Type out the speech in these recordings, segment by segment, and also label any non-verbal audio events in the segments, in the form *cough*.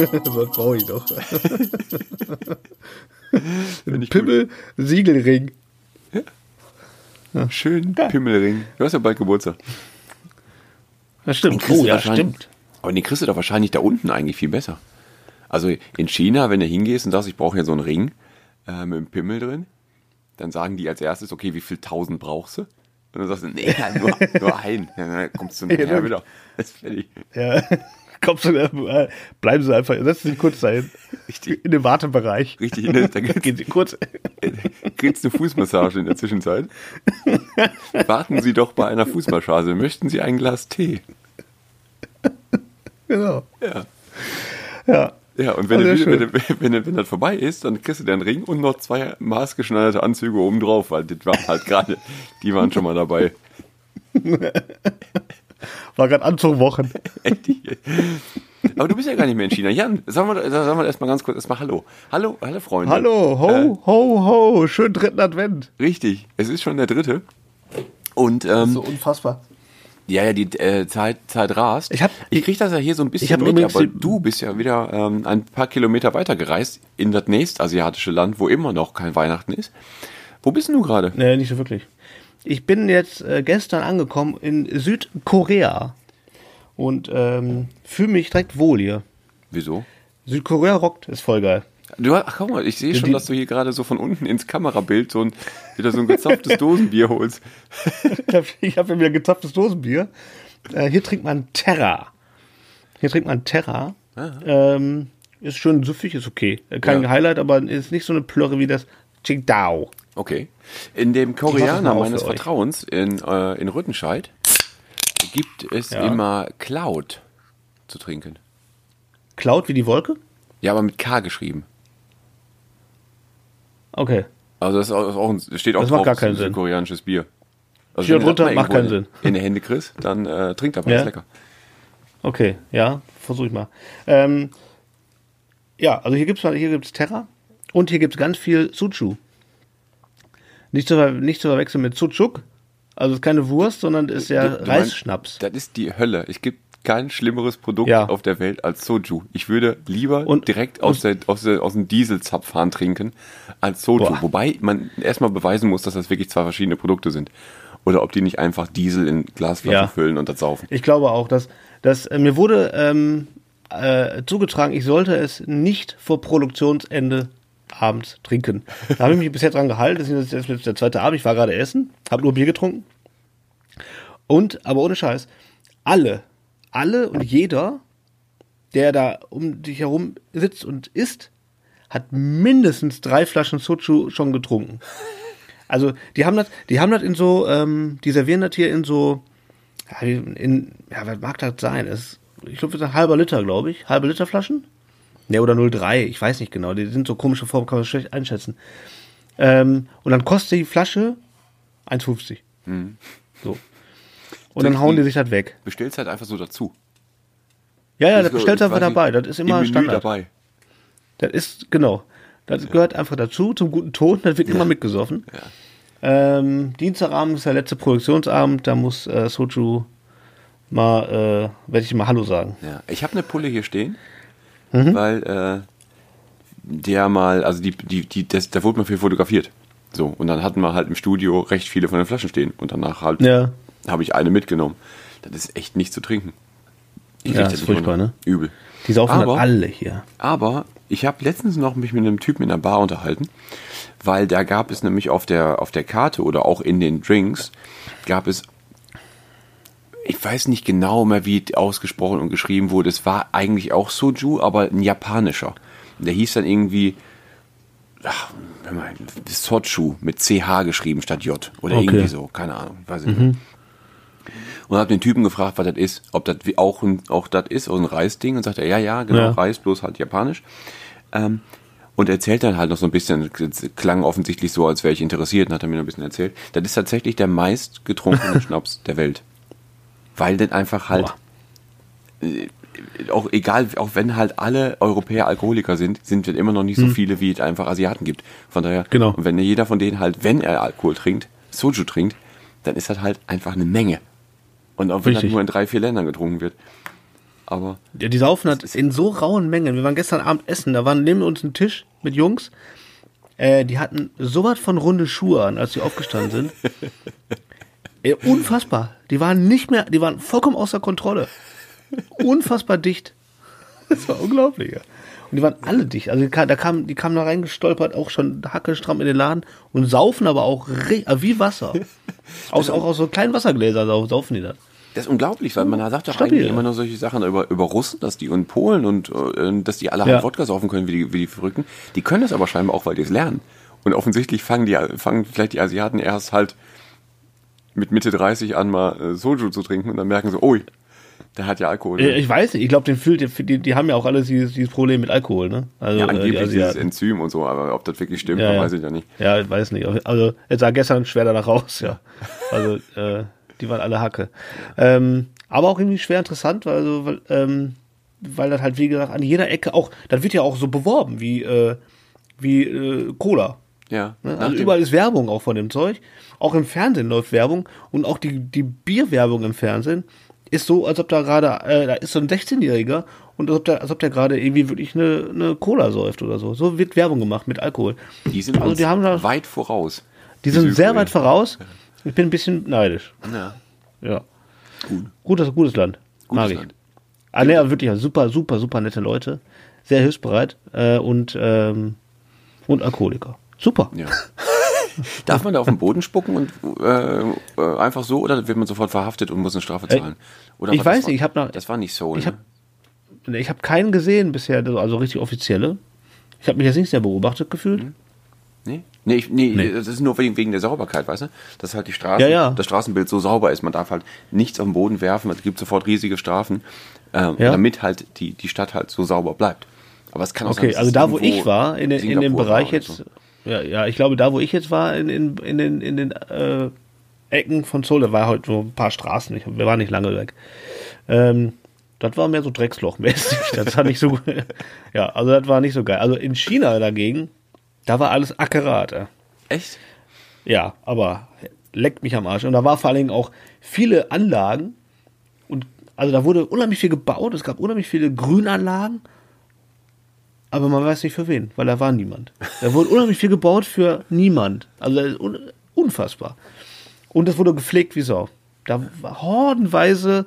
*laughs* Was brauche ich noch? *laughs* Ein Pimmel-Siegelring. Ja. Schön Pimmelring. Du hast ja bald Geburtstag. Das stimmt. Oh, ja, stimmt. Aber den kriegst du doch wahrscheinlich da unten eigentlich viel besser. Also in China, wenn du hingehst und sagst, ich brauche ja so einen Ring äh, mit einem Pimmel drin, dann sagen die als erstes, okay, wie viel tausend brauchst du? Und dann sagst du, nee, nur, *laughs* nur ein. Ja, dann kommst du nachher ja, wieder. Das ist fertig. Ja, kommst du, äh, bleiben sie einfach, setzen sie kurz dahin. Richtig. In den Wartebereich. Richtig, der, da *laughs* gehen sie kurz. Kriegst eine Fußmassage in der Zwischenzeit. Warten Sie doch bei einer Fußmassage. Möchten Sie ein Glas Tee? Genau. Ja. Ja. Ja, und wenn, du, wenn, wenn, wenn, das vorbei ist, dann kriegst du den Ring und noch zwei maßgeschneiderte Anzüge oben drauf, weil das waren halt gerade, die waren schon mal dabei. *laughs* War gerade Anzugwochen. *laughs* Aber du bist ja gar nicht mehr in China. Jan, sagen wir, sagen wir erstmal ganz kurz erstmal Hallo. Hallo, hallo Freunde. Hallo, ho, äh, ho, ho, schönen dritten Advent. Richtig, es ist schon der dritte. Und, ähm, so unfassbar. Ja, ja, die äh, Zeit, Zeit rast. Ich, hab, ich krieg das ja hier so ein bisschen mit, aber du bist ja wieder ähm, ein paar Kilometer weiter gereist in das nächstasiatische Land, wo immer noch kein Weihnachten ist. Wo bist du gerade? Nee, nicht so wirklich. Ich bin jetzt äh, gestern angekommen in Südkorea und ähm, fühle mich direkt wohl hier. Wieso? Südkorea rockt, ist voll geil. Du, ach guck mal, ich sehe schon, dass du hier gerade so von unten ins Kamerabild so ein, wieder so ein gezapftes *laughs* Dosenbier holst. ich habe hab wieder gezapftes Dosenbier. Äh, hier trinkt man Terra. Hier trinkt man Terra. Ähm, ist schön süffig, ist okay. Kein ja. Highlight, aber ist nicht so eine Plörre wie das Qingdao. Okay. In dem Koreaner meines Vertrauens in, äh, in Rüttenscheid gibt es ja. immer Cloud zu trinken. Cloud wie die Wolke? Ja, aber mit K geschrieben. Okay. Also das, auch, das steht auch das macht gar keinen Sinn. koreanisches Bier. Also Steht drunter, macht keinen Sinn. In die Hände kriegst, dann äh, trinkt aber, ja. ist lecker. Okay, ja, versuche ich mal. Ähm, ja, also hier gibt es hier gibt's Terra und hier gibt es ganz viel Suchu. Nicht zu, nicht zu verwechseln mit Sucuk. Also es ist keine Wurst, sondern ist ja du, du Reisschnaps. Meinst, das ist die Hölle. Ich gebe kein schlimmeres Produkt ja. auf der Welt als Soju. Ich würde lieber und, direkt aus, der, aus, der, aus dem Dieselzapfhahn trinken als Soju. Boah. Wobei man erstmal beweisen muss, dass das wirklich zwei verschiedene Produkte sind. Oder ob die nicht einfach Diesel in Glasflaschen ja. füllen und das saufen. Ich glaube auch, dass, dass äh, mir wurde ähm, äh, zugetragen, ich sollte es nicht vor Produktionsende abends trinken. Da habe ich mich bisher dran gehalten. Das ist jetzt der zweite Abend. Ich war gerade essen, habe nur Bier getrunken. Und, aber ohne Scheiß, alle alle und jeder, der da um dich herum sitzt und isst, hat mindestens drei Flaschen Sochu schon getrunken. Also die haben das, die haben das in so, ähm, die servieren das hier in so, in, ja, was mag das sein? Das, ich glaube, das ist ein halber Liter, glaube ich. Halbe Liter Flaschen? Ne, oder 0,3, ich weiß nicht genau. Die sind so komische Formen, kann man schlecht einschätzen. Ähm, und dann kostet die Flasche 1,50. Mhm. So. Und dann hauen die sich das weg. Bestellst halt einfach so dazu. Ja, ja, das bestellt einfach dabei. Das ist immer Standard. dabei. Das ist, genau. Das ja. gehört einfach dazu, zum guten Ton. Das wird ja. immer mitgesoffen. Ja. Ähm, Dienstagabend ist der letzte Produktionsabend. Da muss äh, Soju mal, äh, werde ich mal Hallo sagen. Ja, ich habe eine Pulle hier stehen, mhm. weil äh, der mal, also die, die, die, das, da wurde mal viel fotografiert. So, und dann hatten wir halt im Studio recht viele von den Flaschen stehen und danach halt ja habe ich eine mitgenommen. Das ist echt nicht zu trinken. Ich ja, das ist furchtbar, ne? Übel. Die saufen aber, alle hier. Aber ich habe letztens noch mich mit einem Typen in der Bar unterhalten, weil da gab es nämlich auf der, auf der Karte oder auch in den Drinks, gab es, ich weiß nicht genau mehr, wie ausgesprochen und geschrieben wurde, es war eigentlich auch Soju, aber ein japanischer. Der hieß dann irgendwie, ach, Sochu mit CH geschrieben statt J oder okay. irgendwie so, keine Ahnung, weiß ich mhm. nicht und habe den Typen gefragt, was das ist, ob das auch, auch das ist, so ein Reisding. Und sagt er, ja, ja, genau, ja. Reis, bloß halt japanisch. Ähm, und erzählt dann halt noch so ein bisschen, klang offensichtlich so, als wäre ich interessiert, und hat er mir noch ein bisschen erzählt. Das ist tatsächlich der meist getrunkene *laughs* Schnaps der Welt. Weil denn einfach halt, äh, auch egal, auch wenn halt alle Europäer Alkoholiker sind, sind wir immer noch nicht so hm. viele, wie es einfach Asiaten gibt. Von daher, genau. und wenn jeder von denen halt, wenn er Alkohol trinkt, Soju trinkt, dann ist das halt einfach eine Menge. Und auch wenn das nur in drei, vier Ländern getrunken wird. Aber Ja, die saufen halt in so rauen Mengen. Wir waren gestern Abend essen, da waren neben uns ein Tisch mit Jungs. Äh, die hatten so was von runde Schuhe an, als sie aufgestanden sind. *laughs* Äh, unfassbar. Die waren nicht mehr, die waren vollkommen außer Kontrolle. Unfassbar dicht. Das war unglaublich. Ja. Und die waren alle dicht. Also die, da kam, die kamen da reingestolpert, auch schon hackelstramm in den Laden und saufen aber auch äh, wie Wasser. *laughs* Aus, auch aus so kleinen Wassergläsern sau- saufen die das. Das ist unglaublich, weil man sagt doch Stabil. eigentlich immer nur solche Sachen über, über Russen, dass die und Polen und äh, dass die alle Ja. halt Wodka saufen können wie die, wie die Verrückten. Die können das aber scheinbar auch, weil die es lernen. Und offensichtlich fangen die fangen vielleicht die Asiaten erst halt mit Mitte 30 an mal äh, Soju zu trinken und dann merken sie, ui, der hat ja Alkohol. Äh, Ich weiß nicht, ich glaube, den fühlt, die, die haben ja auch alle dieses, dieses Problem mit Alkohol, ne? Also, ja, äh, die angeblich dieses. Enzym und so, aber ob das wirklich stimmt, Ja, ja. weiß ich ja nicht. Ja, ich weiß nicht. Also, jetzt sah gestern schwer danach raus, ja. Also, *laughs* äh, die waren alle Hacke. Ähm, aber auch irgendwie schwer interessant, weil, also, weil, ähm, weil das halt, wie gesagt, an jeder Ecke auch, das wird ja auch so beworben wie, äh, wie äh, Cola. Ja, Ne? Also überall ist Werbung auch von dem Zeug. Auch im Fernsehen läuft Werbung und auch die, die Bierwerbung im Fernsehen ist so, als ob da gerade, äh, da ist so ein 16-Jähriger und als ob der, als ob der gerade irgendwie wirklich eine, eine Cola säuft oder so. So wird Werbung gemacht mit Alkohol. die sind also die haben da- weit voraus. Die sind sehr weit voraus. Ich bin ein bisschen neidisch. Ja. Ja. Gut. Gutes, gutes Land. Gutes Mag ich. Land. Ah, ne, wirklich, super, super, super nette Leute. Sehr hilfsbereit äh, und, ähm, und Alkoholiker. Super. Ja. *laughs* Darf man da auf den Boden spucken und äh, äh, einfach so oder wird man sofort verhaftet und muss eine Strafe zahlen? Oder ich weiß nicht, ich hab noch- Das war nicht so. ich ne? hab- Ich habe keinen gesehen bisher, also richtig offizielle. Ich habe mich jetzt nicht sehr beobachtet gefühlt. Nee? Nee, ich, nee, Nee. das ist nur wegen, wegen der Sauberkeit, weißt du? Dass halt die Straßen, Ja, ja. das Straßenbild so sauber ist. Man darf halt nichts auf den Boden werfen, es gibt sofort riesige Strafen, ähm, Ja. damit halt die, die Stadt halt so sauber bleibt. Aber es kann auch sein, Okay, dass also da, wo ich war, in, in dem Bereich jetzt, so. Ja, ja, ich glaube, da, wo ich jetzt war, in, in, in den, in den äh, Ecken von da war heute so ein paar Straßen, ich, wir waren nicht lange weg. Ähm, das war mehr so Dreckslochmäßig. *laughs* Das war nicht so, *laughs* ja, also das war nicht so geil. Also in China dagegen, da war alles akkurat. Ja. Echt? Ja, aber leckt mich am Arsch. Und da war vor allen Dingen auch viele Anlagen und also da wurde unheimlich viel gebaut, es gab unheimlich viele Grünanlagen, aber man weiß nicht für wen, weil da war niemand. Da wurde unheimlich viel gebaut für niemand. Also das unfassbar. Und es wurde gepflegt wie Sau. Da war hordenweise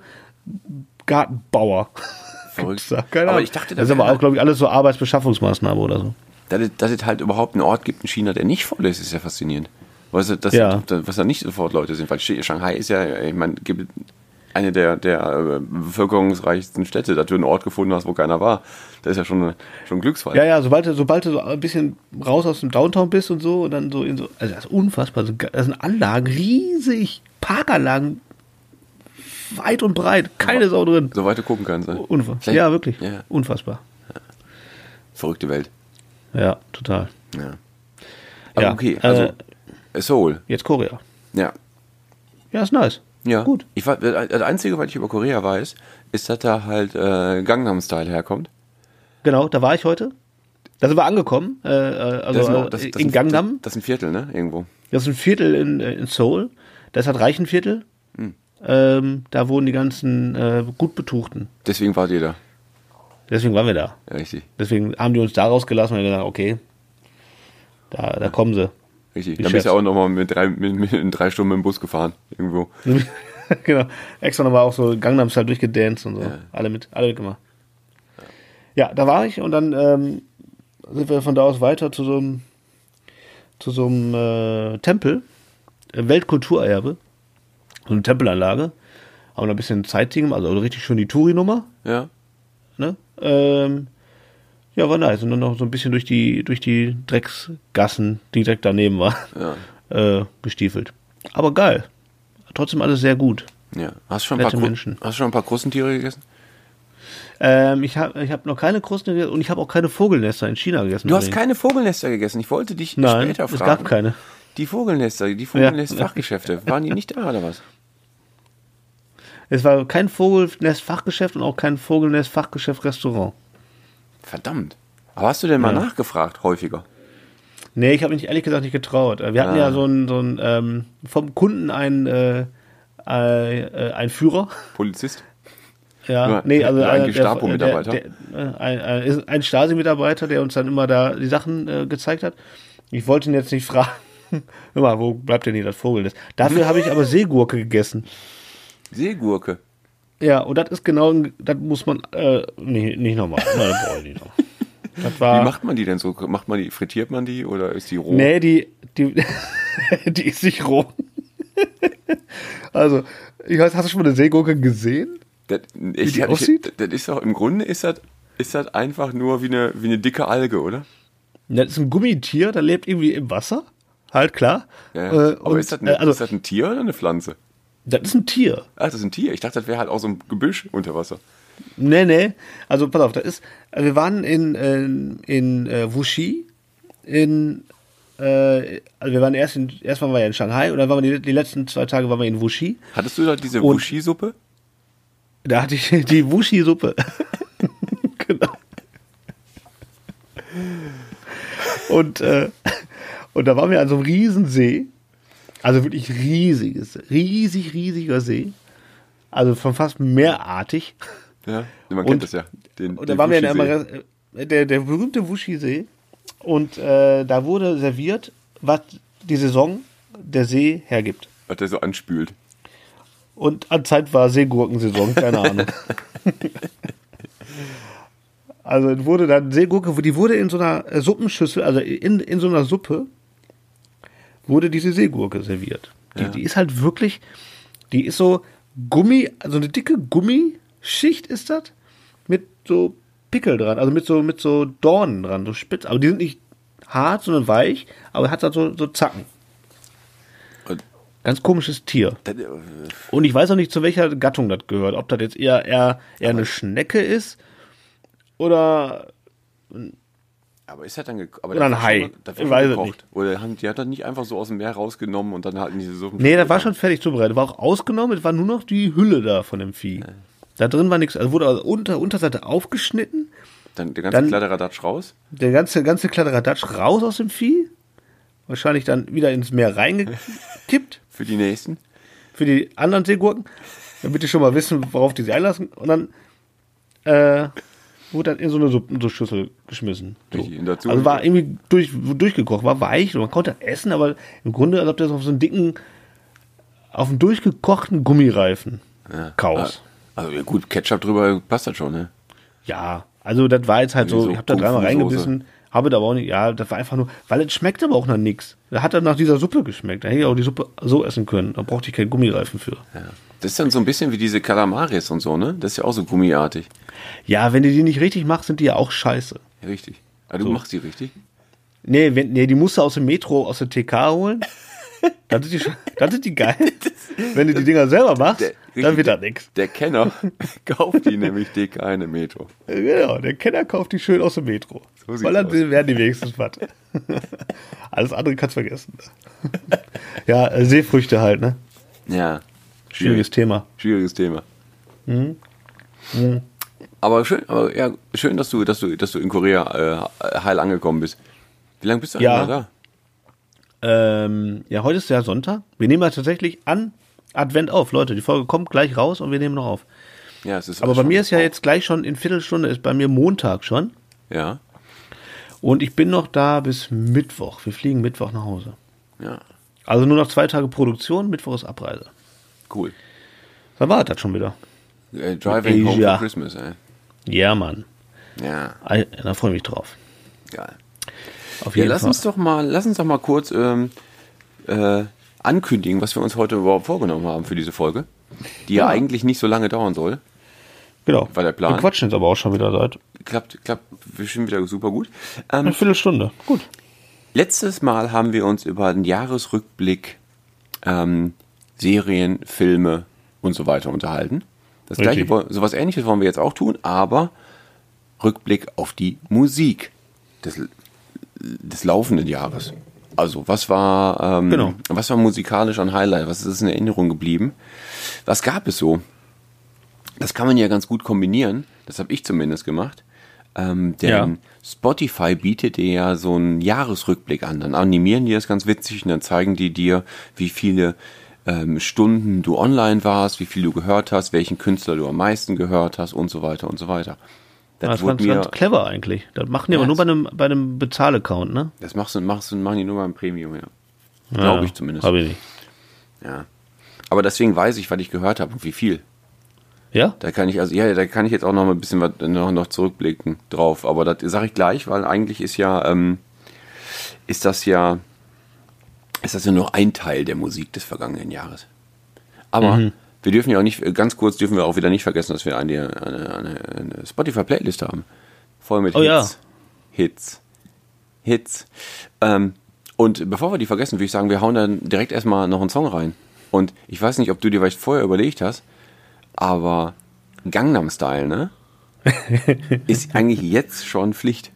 Gartenbauer. *laughs* Verrückt. Keine aber ich dachte, das ist aber auch, glaube ich, alles so Arbeitsbeschaffungsmaßnahme oder so. dass, es, dass es halt überhaupt einen Ort gibt in China, der nicht voll ist, ist ja faszinierend. Weißt du, dass, Ja. was da nicht sofort Leute sind, weil Shanghai ist ja, ich meine, gibt eine der, der äh, bevölkerungsreichsten Städte, dass du einen Ort gefunden hast, wo keiner war. Das ist ja schon, schon ein Glücksfall. Ja, ja, sobald du, sobald du so ein bisschen raus aus dem Downtown bist und so und dann so in so, also das ist unfassbar. Das sind Anlagen, riesig, Parkanlagen, weit und breit, keine Sau drin. Soweit du gucken kannst. Ne? Unfassbar. Ja, wirklich. Ja, Unfassbar. verrückte Welt. Ja, total. Ja. Aber Ja, okay, also äh, Seoul. Jetzt Korea. Ja. Ja, ist nice. Ja. Gut. Ich, war- das Einzige, was ich über Korea weiß, ist, dass da halt äh, Gangnam-Style herkommt. Genau, da war ich heute. Da sind wir angekommen. Äh, äh, also Das ist noch- äh, das- das in ist- Gangnam. Das ist ein Viertel, ne? Irgendwo. Das ist ein Viertel in, äh, in Seoul. Das hat Reichenviertel. Hm. Ähm, da wohnen die ganzen äh, gut Betuchten. Deswegen wart ihr da. Deswegen waren wir da. Ja, richtig. Deswegen haben die uns da rausgelassen und haben gesagt, okay, da, da kommen sie. Richtig. Dann bist du auch nochmal mit drei, mit, mit in drei Stunden mit dem Bus gefahren. Irgendwo. *laughs* genau. Extra nochmal auch so Gangnam Style durchgedanced und so. Ja. Alle mit, alle mitgemacht. Ja, da war ich und dann ähm, sind wir von da aus weiter zu so einem zu so einem äh, Tempel, Weltkulturerbe, so eine Tempelanlage. Haben da ein bisschen Sightseeing, also richtig schön die Touri-Nummer. Ja. Ne? Ähm, ja, war nice. Und dann noch so ein bisschen durch die, durch die Drecksgassen, die direkt daneben waren, Ja. *laughs* äh, gestiefelt. Aber geil. Trotzdem alles sehr gut. Ja. Hast du schon ein paar, Menschen. hast du schon ein paar Krustentiere gegessen? Ähm, ich habe ich hab noch keine Krusten gegessen und ich habe auch keine Vogelnester in China gegessen. Du hast übrigens. keine Vogelnester gegessen. Ich wollte dich Nein, später es fragen. gab keine. Die Vogelnester, die Vogelnest-Fachgeschäfte, *laughs* waren die nicht da oder was? Es war kein Vogelnest-Fachgeschäft und auch kein Vogelnest-Fachgeschäft-Restaurant. Verdammt. Aber hast du denn mal Ja. nachgefragt, häufiger? Nee, ich habe mich ehrlich gesagt nicht getraut. Wir hatten Ah. ja so einen, so einen ähm, vom Kunden einen, äh, äh, äh, einen Führer. Polizist? Ja, Nur- nee, also nur ein einer der- Gestapo-Mitarbeiter? Ein, ein, ein Stasi-Mitarbeiter, der uns dann immer da die Sachen äh, gezeigt hat. Ich wollte ihn jetzt nicht *laughs* fragen. Mal, wo bleibt denn hier das Vogelnest? Dafür habe ich aber Seegurke gegessen. Seegurke. Ja, und das ist genau, das muss man, äh, nee, nicht nochmal. *laughs* Nein, das brauche ich nicht noch. Das war, Wie macht man die denn so? Macht man die, frittiert man die oder ist die roh? Nee, die, die, *laughs* die ist nicht roh. *laughs* also, ich weiß, hast du schon mal eine Seegurke gesehen? Das, ich, die ich, aussieht? das ist doch, im Grunde ist das, ist das einfach nur wie eine, wie eine dicke Alge, oder? Das ist ein Gummitier, das lebt irgendwie im Wasser. Halt, klar. Ja, Äh, aber und, ist, das ein, äh, also, ist das ein Tier oder eine Pflanze? Das ist ein Tier. Ach, das ist ein Tier. Ich dachte, das wäre halt auch so ein Gebüsch unter Wasser. Nee, nee. Also, pass auf, da ist, äh, wir waren in, in, in äh, Wuxi, in, äh, also wir waren erst in, erst waren wir ja in Shanghai und dann waren wir die, die letzten zwei Tage waren wir in Wuxi. Hattest du da diese Wushi-Suppe? Da hatte ich die Wushi-Suppe. *laughs* genau. Und, äh, und da waren wir an so einem riesen See. Also wirklich riesiges, riesig, riesiger See. Also von fast meerartig. Ja, man Und- kennt das ja. Den, Und da waren wir in der, äh, der, der berühmte Wushi-See. Und äh, da wurde serviert, was die Saison der See hergibt. Was der so anspült. Und anscheinend war Seegurkensaison, keine *laughs* Ahnung. also es wurde dann Seegurke, die wurde in so einer Suppenschüssel, also in, in so einer Suppe, wurde diese Seegurke serviert. Die, Ja. die ist halt wirklich, die ist so Gummi, also eine dicke Gummischicht ist das, mit so Pickel dran, also mit so, mit so Dornen dran, so spitz. Aber die sind nicht hart, sondern weich, aber hat halt so, so Zacken. Und Ganz komisches Tier. äh, Und ich weiß auch nicht, zu welcher Gattung das gehört. Ob das jetzt eher, eher, eher eine Schnecke ist oder. Aber ist das dann ge- aber Oder ein Hai. schon Ich weiß gekocht. nicht. Oder haben, die hat das nicht einfach so aus dem Meer rausgenommen und dann in diese Suppe. Nee, das war schon fertig zubereitet. War auch ausgenommen, es war nur noch die Hülle da von dem Vieh. Da drin war nichts. Also wurde also unter, Unterseite aufgeschnitten, Dann der ganze dann- Kladderadatsch raus. der ganze, ganze Kladderadatsch raus aus dem Vieh. Wahrscheinlich dann wieder ins Meer reingekippt *laughs* Für die nächsten. für die anderen Seegurken, damit die schon mal wissen, worauf die sich einlassen. Und dann äh, wurde dann in so eine Suppenschüssel geschmissen. So. Richtig, also war irgendwie durch, durchgekocht, war weich und man konnte essen, aber im Grunde, als ob das auf so einen dicken, auf einen durchgekochten Gummireifen kaust. Also ja, gut, Ketchup drüber passt das schon, ne? Ja, also das war jetzt halt so, so ich habe da dreimal reingebissen, habe da aber auch nicht, ja, das war einfach nur, weil es schmeckt aber auch nach nichts. Da hat er nach dieser Suppe geschmeckt. Da hätte ich auch die Suppe so essen können. Da brauchte ich keinen Gummireifen für. Ja. Das ist dann so ein bisschen wie diese Kalamaris und so, ne? Das ist ja auch so gummiartig. Ja, wenn du die nicht richtig machst, sind die ja auch scheiße. Richtig. Aber du machst die richtig. Nee, wenn, nee, die musst du aus dem Metro, aus der TK holen. Dann sind die, dann sind die geil. *laughs* Wenn du die Dinger selber machst, Der- dann wird das nix. Der Kenner *laughs* kauft die nämlich dick eine Metro. Genau, der Kenner kauft die schön aus dem Metro. So Weil dann aus. werden die wenigstens was. *laughs* Alles andere kannst du vergessen. ja, äh, Seefrüchte halt, ne? Ja. Schwieriges Thema. Schwieriges Thema. Mhm. Aber schön, aber ja, schön, dass du, dass du, dass du in Korea äh, heil angekommen bist. Wie lange bist du Ja. da? Ähm, ja, heute ist ja Sonntag. Wir nehmen ja tatsächlich an Advent auf. Leute, die Folge kommt gleich raus und wir nehmen noch auf. Ja, es ist Aber bei mir ist ja jetzt gleich schon in Viertelstunde, ist bei mir Montag schon. Ja, Und ich bin noch da bis Mittwoch. Wir fliegen Mittwoch nach Hause. ja, Also nur noch zwei Tage Produktion, Mittwoch ist Abreise. cool. Da war das schon wieder. Äh, driving home for Christmas, ey. Ja, Mann. Ja, Da freue ich mich drauf. geil. Auf Ja, jeden lass Fall. uns doch mal, lass uns doch mal kurz ähm, äh, ankündigen, was wir uns heute überhaupt vorgenommen haben für diese Folge, die ja, Ja. eigentlich nicht so lange dauern soll. genau. war der Plan. Wir quatschen jetzt aber auch schon wieder seit Klappt, klappt bestimmt wieder super gut. Ähm, einer Viertelstunde. Gut. Letztes Mal haben wir uns über den Jahresrückblick, ähm, Serien, Filme und so weiter unterhalten. Das Richtig. gleiche, sowas ähnliches wollen wir jetzt auch tun, aber Rückblick auf die Musik des, des laufenden Jahres. Also, was war, ähm, Genau. was war musikalisch an Highlight? Was ist in Erinnerung geblieben? Was gab es so? Das kann man ja ganz gut kombinieren. Das habe ich zumindest gemacht. Ähm, denn Ja. Spotify bietet dir ja so einen Jahresrückblick an. Dann animieren die das ganz witzig und dann zeigen die dir, wie viele ähm, Stunden du online warst, wie viel du gehört hast, welchen Künstler du am meisten gehört hast und so weiter und so weiter. Das, das ist ganz, clever eigentlich. Das machen die ja, aber nur bei einem, bei einem Bezahl-Account, ne? Das machst du, machst du, machen die nur beim Premium, ja. ja Glaube ich zumindest. Habe ich nicht. Ja. Aber deswegen weiß ich, was ich gehört habe und wie viel. Ja? Da kann ich, also, ja, da kann ich jetzt auch noch mal ein bisschen was noch, noch zurückblicken drauf. Aber das sage ich gleich, weil eigentlich ist ja, ähm, ist das ja, ist das ja nur ein Teil der Musik des vergangenen Jahres. Aber mhm. Wir dürfen ja auch nicht, ganz kurz dürfen wir auch wieder nicht vergessen, dass wir eine, eine, eine, eine Spotify-Playlist haben. Voll mit oh, Hits. Ja. Hits. Hits. Ähm, und bevor wir die vergessen, würde ich sagen, wir hauen dann direkt erstmal noch einen Song rein. Und ich weiß nicht, ob du dir vielleicht vorher überlegt hast, aber Gangnam Style, ne? *laughs* ist eigentlich jetzt schon Pflicht.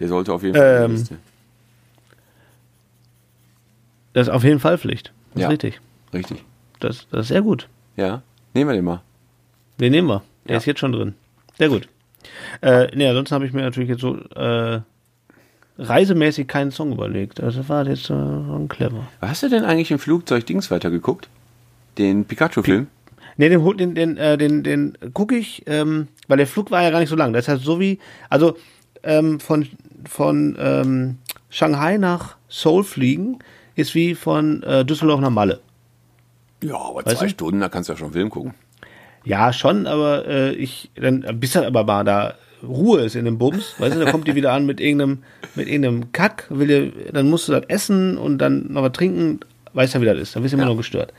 Der sollte auf jeden Fall ähm, Liste. Das ist auf jeden Fall Pflicht. Das ja, ist richtig. Richtig. Das, das ist sehr gut. Ja, nehmen wir den mal. Den nehmen wir. Der ja. ist jetzt schon drin. Sehr gut. Äh, ne, ansonsten habe ich mir natürlich jetzt so äh, reisemäßig keinen Song überlegt. Also war jetzt äh, schon clever. Hast du denn eigentlich im Flugzeug Dings weitergeguckt? Den Pikachu-Film? Ne, den, den, den, äh, den, den gucke ich, ähm, weil der Flug war ja gar nicht so lang. Das heißt, so wie, also ähm, von, von ähm, Shanghai nach Seoul fliegen ist wie von äh, Düsseldorf nach Malle. Ja, aber weißt zwei du? Stunden, da kannst du ja schon einen Film gucken. Ja, schon, aber äh, ich, dann, bis dann aber mal da Ruhe ist in dem Bums, weißt du, da kommt die wieder an mit irgendeinem, mit irgendeinem Kack, will dir, dann musst du das essen und dann noch was trinken, weißt du, wie das ist, dann bist du immer ja. noch gestört.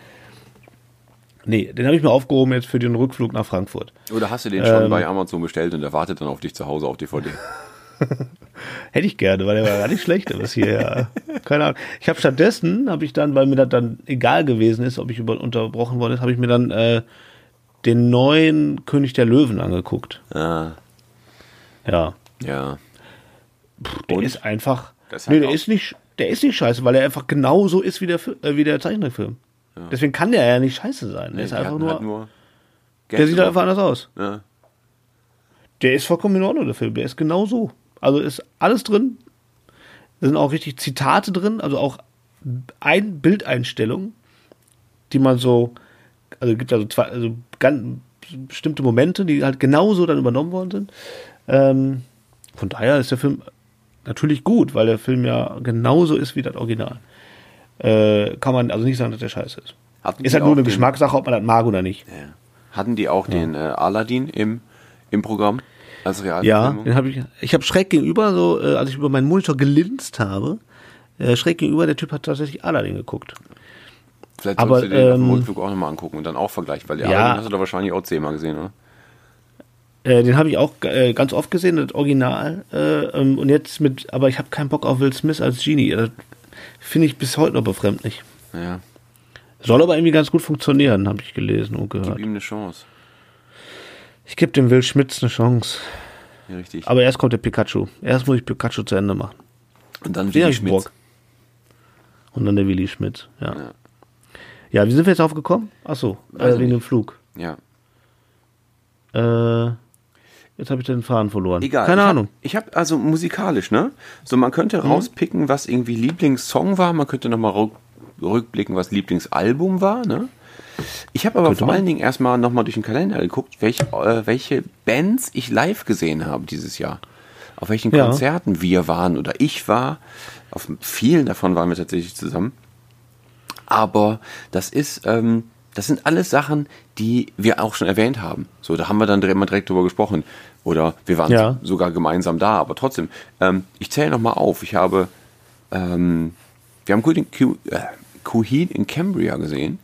Nee, den habe ich mir aufgehoben jetzt für den Rückflug nach Frankfurt. Oder hast du den schon ähm, bei Amazon bestellt und der wartet dann auf dich zu Hause auf DVD? *laughs* *laughs* Hätte ich gerne, weil der war gar nicht schlecht, was hier, ja. keine Ahnung. Ich habe stattdessen, habe ich dann, weil mir das dann egal gewesen ist, ob ich über, unterbrochen worden ist, habe ich mir dann äh, den neuen König der Löwen angeguckt. Ah. Ja. Ja. Puh, der Und? ist einfach. Nee, der ist nicht, der ist nicht scheiße, weil er einfach genauso ist wie der, äh, wie der Zeichentrickfilm. Ja. Deswegen kann der ja nicht scheiße sein. Der nee, ist einfach nur. Halt nur der sieht einfach anders aus. Ja. Der ist vollkommen in Ordnung, der Film. Der ist genau so. Also ist alles drin. Da sind auch richtig Zitate drin, also auch ein Bildeinstellungen, die man so, also gibt also zwei, also ganz bestimmte Momente, die halt genauso dann übernommen worden sind. Ähm, von daher ist der Film natürlich gut, weil der Film ja genauso ist wie das Original. Äh, kann man also nicht sagen, dass der scheiße ist. Hatten ist halt nur eine Geschmackssache, ob man das mag oder nicht. Ja. Hatten die auch ja. den äh, Aladdin im, im Programm? Als Ja, den habe ich. Ich habe schräg gegenüber, so äh, als ich über meinen Monitor gelinst habe, äh, schräg gegenüber, der Typ hat tatsächlich Aladdin geguckt. Vielleicht Aber, du den ähm, auf dem Rückflug auch nochmal angucken und dann auch vergleichen, weil der ja, Aladdin hast du da wahrscheinlich auch zehnmal gesehen, oder? Äh, den habe ich auch äh, ganz oft gesehen, das Original. Äh, ähm, und jetzt mit, aber ich habe keinen Bock auf Will Smith als Genie. Das finde ich bis heute noch befremdlich. Ja. Soll aber irgendwie ganz gut funktionieren, habe ich gelesen und gehört. Gib ihm eine Chance. Ich gebe dem Will Schmitz eine Chance. Ja, richtig. Aber erst kommt der Pikachu. Erst muss ich Pikachu zu Ende machen. Und dann Willi Schmitz. Und dann der Willi Schmitz, ja. ja. Ja, wie sind wir jetzt aufgekommen? Achso, äh, wegen dem Flug. Ja. Äh, Jetzt habe ich den Faden verloren. Egal. Keine ich Ahnung. Hab, ich habe also musikalisch, ne? So, man könnte mhm. rauspicken, was irgendwie Lieblingssong war. Man könnte nochmal rückblicken, was Lieblingsalbum war, ne? Ich habe aber könnte vor man. allen Dingen erstmal nochmal durch den Kalender geguckt, welche, äh, welche Bands ich live gesehen habe dieses Jahr. Auf welchen Konzerten ja. wir waren oder ich war. Auf vielen davon waren wir tatsächlich zusammen. Aber das ist, ähm, das sind alles Sachen, die wir auch schon erwähnt haben. So, da haben wir dann direkt, direkt drüber gesprochen. Oder wir waren ja. sogar gemeinsam da, aber trotzdem. Ähm, ich zähle nochmal auf. Ich habe, ähm, wir haben Coheed in Cambria gesehen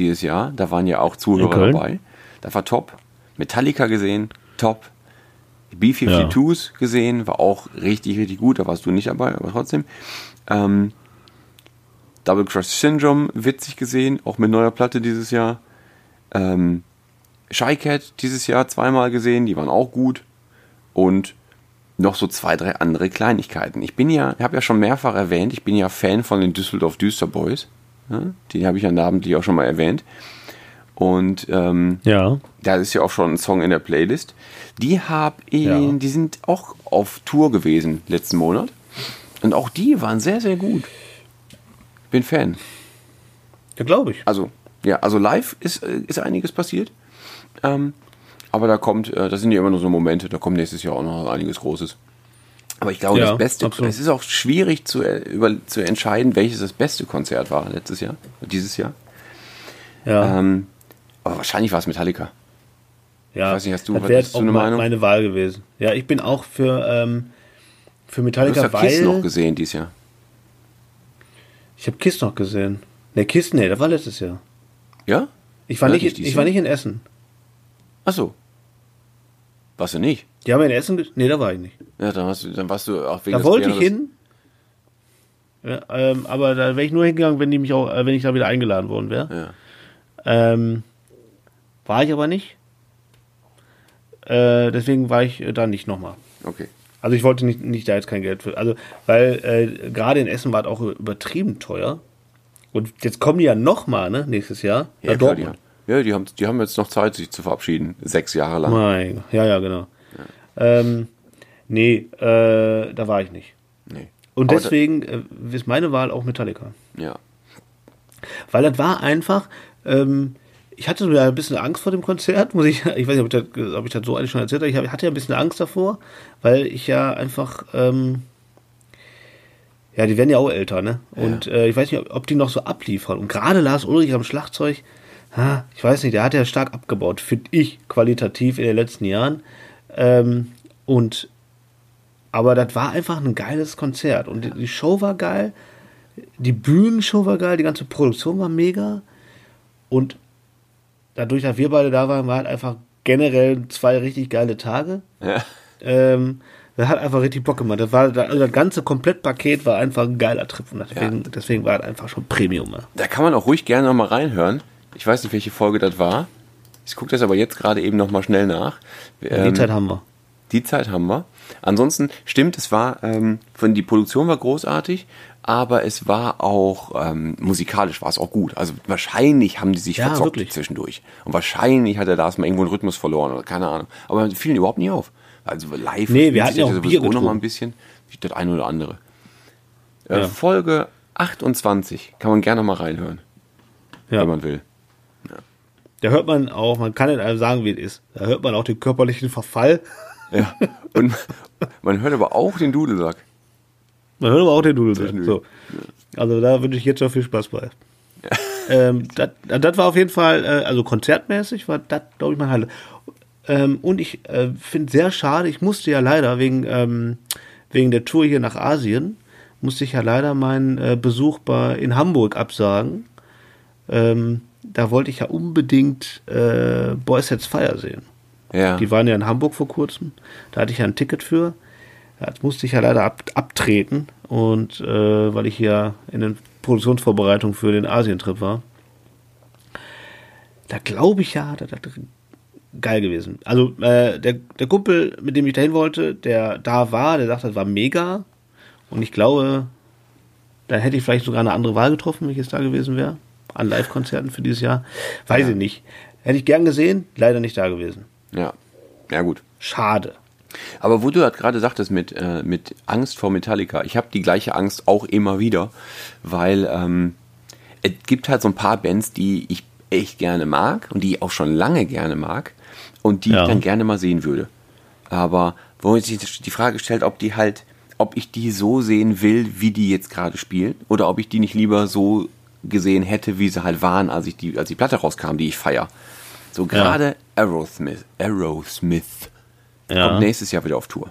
dieses Jahr. Da waren ja auch Zuhörer dabei. Da war top. Metallica gesehen, top. B-52s ja. gesehen, war auch richtig, richtig gut. Da warst du nicht dabei, aber trotzdem. Ähm, Double Crush Syndrome, witzig gesehen, auch mit neuer Platte dieses Jahr. Ähm, Shy Cat dieses Jahr zweimal gesehen, die waren auch gut. Und noch so zwei, drei andere Kleinigkeiten. Ich bin ja, ich habe ja schon mehrfach erwähnt, ich bin ja Fan von den Düsseldorf Düster Boys. Ja, die habe ich ja namentlich auch schon mal erwähnt. Und ähm, ja. da ist ja auch schon ein Song in der Playlist. Die habe ich, ja. die sind auch auf Tour gewesen letzten Monat. Und auch die waren sehr, sehr gut. Bin Fan. Ja, glaube ich. Also, ja, also live ist, äh, ist einiges passiert. Ähm, aber da kommt, äh, das sind ja immer nur so Momente, da kommt nächstes Jahr auch noch einiges Großes. Aber ich glaube, Ja, das Beste, absolut. es ist auch schwierig zu, äh, über, zu entscheiden, welches das beste Konzert war letztes Jahr, dieses Jahr. Ja, Ähm, aber wahrscheinlich war es Metallica. ja. weiß nicht, hast du- das wäre auch eine me- Meinung? meine Wahl gewesen. Ja, ich bin auch für, ähm, für Du hast Metallica, ja Kiss noch weil gesehen dieses Jahr. ich habe Kiss noch gesehen. Ne, Kiss, nee, das war letztes Jahr. Ja? Ich war, Ja, nicht, nicht ich war nicht in Essen. Achso. Warst du nicht? Die haben in Essen, nee, da war ich nicht. Ja, dann, hast du, dann warst du auch wegen Da wollte ich hin. Ja, ähm, aber da wäre ich nur hingegangen, wenn die mich auch, äh, wenn ich da wieder eingeladen worden wäre. Ja. Ähm, war ich aber nicht. Äh, deswegen war ich äh, da nicht nochmal. Okay. Also ich wollte nicht, nicht da jetzt kein Geld für. Also, weil äh, gerade in Essen war es auch übertrieben teuer. Und jetzt kommen die ja nochmal, ne, nächstes Jahr. Ja, klar, die, Dortmund. haben, ja die, haben, die haben jetzt noch Zeit, sich zu verabschieden. Sechs Jahre lang. Mein, Gott. ja, ja, genau. Ähm, nee, äh, da war ich nicht. Nee. Und Aber deswegen äh, ist meine Wahl auch Metallica. Ja. Weil das war einfach, ähm, ich hatte sogar ein bisschen Angst vor dem Konzert, muss ich, ich weiß nicht, ob ich das, ob ich das so eigentlich schon erzählt habe, ich hab- hatte ja ein bisschen Angst davor, weil ich ja einfach, ähm, ja, die werden ja auch älter, ne? Und äh, ich weiß nicht, ob die noch so abliefern. Und gerade Lars Ulrich am Schlagzeug, ha, ich weiß nicht, der hat ja stark abgebaut, finde ich, qualitativ in den letzten Jahren. Ähm, und aber das war einfach ein geiles Konzert. Und die- die Show war geil, die Bühnenshow war geil, die ganze Produktion war mega. Und dadurch, dass wir beide da waren, war halt einfach generell zwei richtig geile Tage. ja. Ähm, das hat einfach richtig Bock gemacht. Das, war, also das ganze Komplettpaket war einfach ein geiler Trip. Und deswegen, deswegen war es einfach schon Premium. Ja. Da kann man auch ruhig gerne noch mal reinhören. Ich weiß nicht, welche Folge das war. Ich gucke das aber jetzt gerade eben noch mal schnell nach. Die Ähm, Zeit haben wir. Die Zeit haben wir. Ansonsten stimmt, es war, ähm, von die Produktion war großartig, aber es war auch ähm, musikalisch war es auch gut. Also wahrscheinlich haben die sich Ja, verzockt wirklich. zwischendurch. Und wahrscheinlich hat er da mal irgendwo einen Rhythmus verloren oder keine Ahnung. Aber fielen überhaupt nicht auf. Also live Nee, wir hatten ja auch Bier noch mal ein bisschen. Das eine oder andere. Äh, Ja. Folge 28 kann man gerne mal reinhören, Ja. wenn man will. Da hört man auch, man kann nicht einem sagen, wie es ist. Da hört man auch den körperlichen Verfall. Ja. Und man hört aber auch den Dudelsack. Man hört aber auch den. Zwischendurch. So. Also da wünsche ich jetzt schon viel Spaß bei. *laughs* ähm, das, war auf jeden Fall, äh, also konzertmäßig war das, glaube ich, mein Highlight. Ähm, und ich äh, finde sehr schade, ich musste ja leider wegen, ähm, wegen der Tour hier nach Asien, musste ich ja leider meinen äh, Besuch bei, in Hamburg absagen. Ähm, da wollte ich ja unbedingt äh, Boys Sets Fire sehen. Ja. Die waren ja in Hamburg vor kurzem. Da hatte ich ja ein Ticket für. Ja, Jetzt musste ich ja leider ab, abtreten. Und äh, weil ich hier in den Produktionsvorbereitungen für den Asientrip war. Da glaube ich ja, das, das geil gewesen. Also äh, der, der Kumpel, mit dem ich dahin wollte, der da war, der sagt, das war mega. Und ich glaube, da hätte ich vielleicht sogar eine andere Wahl getroffen, wenn ich jetzt da gewesen wäre. An Live-Konzerten für dieses Jahr. Weiß ich nicht. Hätte ich gern gesehen, leider nicht da gewesen. Ja. Ja, gut. Schade. Aber wo du halt gerade sagtest mit, äh, mit Angst vor Metallica, ich habe die gleiche Angst auch immer wieder, weil ähm, es gibt halt so ein paar Bands, die ich echt gerne mag und die ich auch schon lange gerne mag und die Ja. ich dann gerne mal sehen würde. Aber wo sich die Frage stellt, ob die halt, ob ich die so sehen will, wie die jetzt gerade spielen, oder ob ich die nicht lieber so gesehen hätte, wie sie halt waren, als ich die, als die Platte rauskam, die ich feier. So gerade Aerosmith, Aerosmith Ja. kommt nächstes Jahr wieder auf Tour.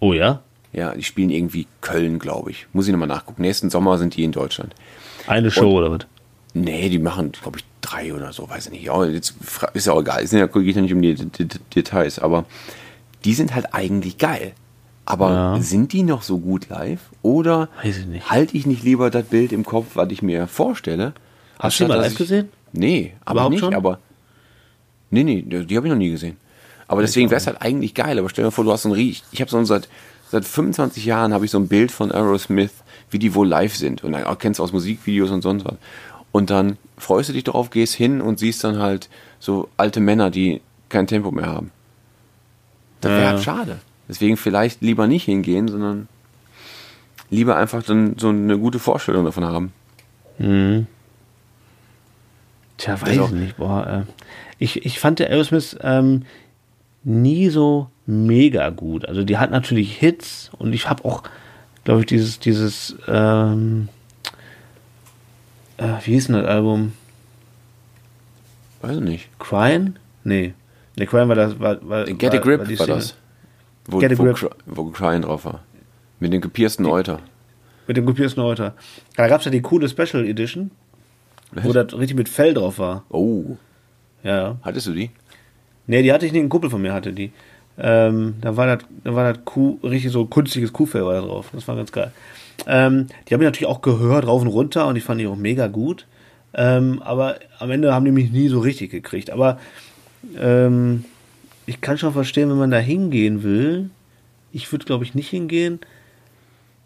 Oh ja? Ja, die spielen irgendwie Köln, glaube ich. Muss ich nochmal nachgucken. Nächsten Sommer sind die in Deutschland. Eine Show oder was? Nee, die machen, glaube ich, drei oder so, weiß ich nicht. Ja, jetzt ist ja auch egal. Es ja, geht ja nicht um die, die, die Details, aber die sind halt eigentlich geil. Aber Ja. sind die noch so gut live? Oder ich halte ich nicht lieber das Bild im Kopf, was ich mir vorstelle? Hast du die mal live gesehen? Nee, aber Überhaupt nicht, schon? aber. Nee, nee, die, habe ich noch nie gesehen. Aber deswegen wäre es halt eigentlich geil. Aber stell dir vor, du hast so ein Riech. Ich habe so ein, seit, seit 25 Jahren habe ich so ein Bild von Aerosmith, wie die wohl live sind. Und dann auch kennst du aus Musikvideos und sonst was. Und dann freust du dich darauf, gehst hin und siehst dann halt so alte Männer, die kein Tempo mehr haben. Das wäre Ja. halt schade. Deswegen vielleicht lieber nicht hingehen, sondern lieber einfach dann so eine gute Vorstellung davon haben. Mhm. Tja, weiß auch- ich nicht. Boah, äh, ich, ich fand der Aerosmith ähm, nie so mega gut. Also die hat natürlich Hits und ich habe auch, glaube ich, dieses, dieses, ähm, äh, wie hieß denn das Album? Weiß ich nicht. Crying? Nee. Nee, Crying war das, war, war, Get a Grip war war das. Wo, Get a wo, Grip. Wo Crying drauf war. Mit dem gepiersten Euter. Mit dem kopierten Euter. Da gab es ja die coole Special Edition, wo das richtig mit Fell drauf war. Oh, Ja, ja. hattest du die? Nee, die hatte ich nicht, ein Kumpel von mir hatte die. Ähm, da war das, da war das Kuh, richtig so künstliches Kuhfell war da drauf. Das war ganz geil. Ähm, die habe ich natürlich auch gehört, rauf und runter, und die fand ich auch mega gut. Ähm, aber am Ende haben die mich nie so richtig gekriegt. Aber ähm, ich kann schon verstehen, wenn man da hingehen will. Ich würde, glaube ich, nicht hingehen.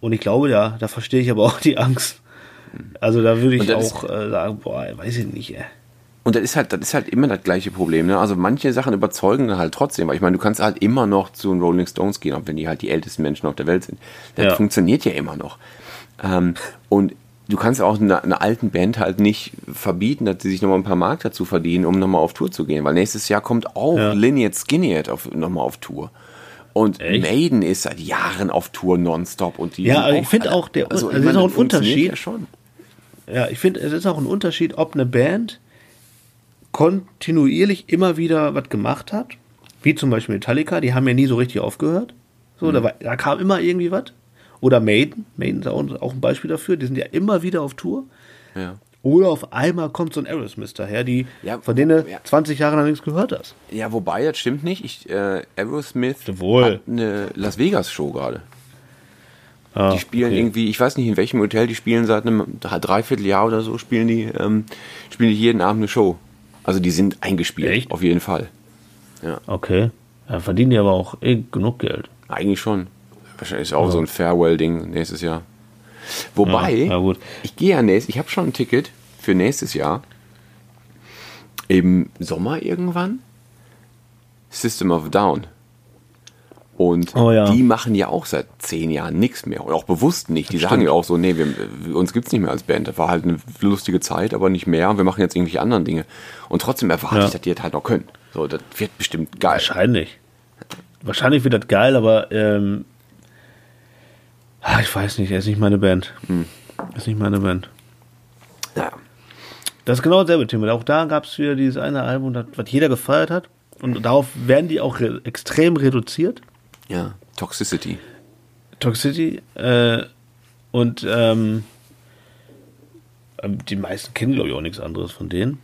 Und ich glaube, ja, da verstehe ich aber auch die Angst. Also da würde ich auch äh, sagen, boah, weiß ich nicht, ey. Und das ist halt, das ist halt immer das gleiche Problem. Ne? Also manche Sachen überzeugen dann halt trotzdem. Weil ich meine, du kannst halt immer noch zu den Rolling Stones gehen, auch wenn die halt die ältesten Menschen auf der Welt sind. Das Ja. funktioniert ja immer noch. Ähm, und du kannst auch einer, einer alten Band halt nicht verbieten, dass sie sich nochmal ein paar Mark dazu verdienen, um nochmal auf Tour zu gehen. Weil nächstes Jahr kommt auch Ja. Lynyrd Skynyrd auf, nochmal auf Tour. Und Echt? Maiden ist seit Jahren auf Tour nonstop. Und die Ja, aber ich finde auch, der- also, also ist auch ein Unterschied. Ja schon. Ja, ich finde, es ist auch ein Unterschied, ob eine Band kontinuierlich immer wieder was gemacht hat, wie zum Beispiel Metallica, die haben ja nie so richtig aufgehört. So, da, war, da kam immer irgendwie was. Oder Maiden, Maiden ist auch, auch ein Beispiel dafür, die sind ja immer wieder auf Tour. Ja. Oder auf einmal kommt so ein Aerosmith daher, die, Ja, von denen du ja. 20 Jahre lang nichts gehört hast. Ja, wobei, das stimmt nicht. Ich, äh, Aerosmith Jawohl. hat eine Las Vegas Show gerade. Ah, Die spielen okay. irgendwie, ich weiß nicht in welchem Hotel, die spielen seit einem Dreivierteljahr oder so, spielen die, ähm, spielen die jeden Abend eine Show. Also die sind eingespielt, Echt? auf jeden Fall. Okay. Ja, verdienen die aber auch eh genug Geld. Eigentlich schon. Wahrscheinlich ist auch so ein Farewell-Ding nächstes Jahr. Wobei, Ja, ja, ich gehe ja nächstes, ich habe schon ein Ticket für nächstes Jahr. Im Sommer irgendwann. System of Down. Und Oh ja. die machen ja auch seit zehn Jahren nichts mehr. Und auch bewusst nicht. Die Das sagen stimmt. ja auch so, nee, wir, uns gibt's nicht mehr als Band. Das war halt eine lustige Zeit, aber nicht mehr. Wir machen jetzt irgendwelche anderen Dinge. Und trotzdem erwarte Ja. ich, dass die das halt noch können. So, das wird bestimmt geil. Wahrscheinlich. Wahrscheinlich wird das geil, aber ähm, ah, ich weiß nicht, er ist nicht meine Band. Hm. Ist nicht meine Band. Ja. Das ist genau dasselbe Thema. Auch da gab es wieder dieses eine Album, das, was jeder gefeiert hat. Und darauf werden die auch re extrem reduziert. Ja. Toxicity. Toxicity. Äh, und ähm, die meisten kennen, glaube ich, auch nichts anderes von denen.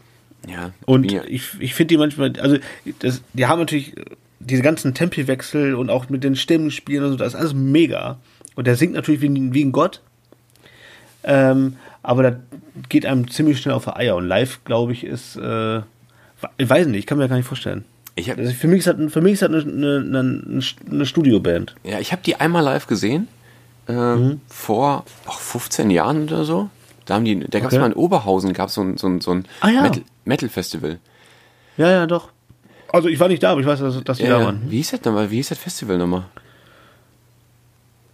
Ja. Und ja, ich, ich finde die manchmal, also das, die haben natürlich diese ganzen Tempiwechsel und auch mit den Stimmen spielen und so, das ist alles mega. Und der singt natürlich wie, ein- wie ein Gott. Ähm, aber das geht einem ziemlich schnell auf die Eier. Und live, glaube ich, ist, äh, ich weiß nicht, ich kann mir gar nicht vorstellen. Ich habe Also für mich ist das, für mich ist das eine, eine, eine, Studioband. Ja, ich habe die einmal live gesehen, äh, Mhm. vor ach, 15 Jahren oder so. Da haben die, da gab es Okay. mal in Oberhausen, gab so ein, so ein, so ein Ah, ja. Metal, Metal Festival. Ja, ja, doch. Also ich war nicht da, aber ich weiß, dass, dass die da Ja, waren. wie hieß das nochmal? Wie hieß das Festival nochmal?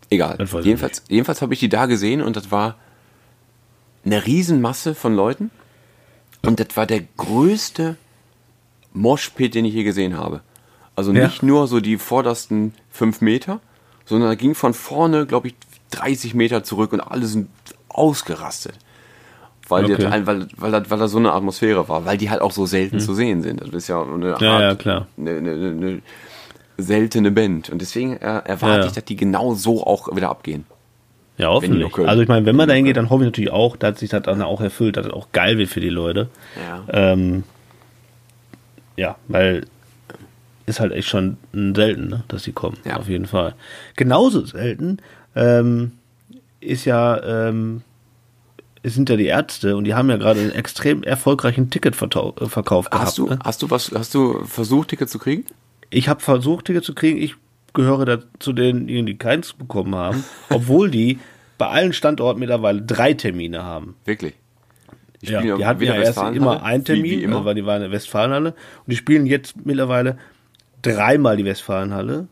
Egal. Jedenfalls, jedenfalls habe ich die da gesehen und das war eine Riesenmasse von Leuten. Und das war der größte Moshpit, den ich je gesehen habe. Also Ja. nicht nur so die vordersten fünf Meter, sondern da ging von vorne, glaube ich, 30 Meter zurück und alle sind ausgerastet. Weil, die, Okay. halt- weil, weil, das, weil das so eine Atmosphäre war, weil die halt auch so selten zu sehen sind. Das ist ja eine Art, Hm. Ja, ja, klar. Eine, eine, eine, seltene Band. Und deswegen äh, erwarte Ja, ja. ich, dass die genau so auch wieder abgehen. Ja, die hoffentlich. Also ich meine, wenn man da hingeht, dann hoffe ich natürlich auch, dass sich das dann auch erfüllt, dass das auch geil wird für die Leute. Ja. Ähm, ja, weil ist halt echt schon selten, ne, dass sie kommen. Ja. Auf jeden Fall. Genauso selten ähm, ist ja, ähm, sind ja die Ärzte und die haben ja gerade einen extrem erfolgreichen Ticketverkauf gehabt. Hast du, ne? hast du was, hast du versucht, Ticket zu kriegen? Ich habe versucht, Ticket zu kriegen. Ich gehöre da zu denjenigen, die keins bekommen haben, *laughs* obwohl die bei allen Standorten mittlerweile drei Termine haben. Wirklich? Die Ja, die hatten ja erst immer einen wie- Termin, wie immer. weil die waren in der Westfalenhalle. Und die spielen jetzt mittlerweile dreimal die Westfalenhalle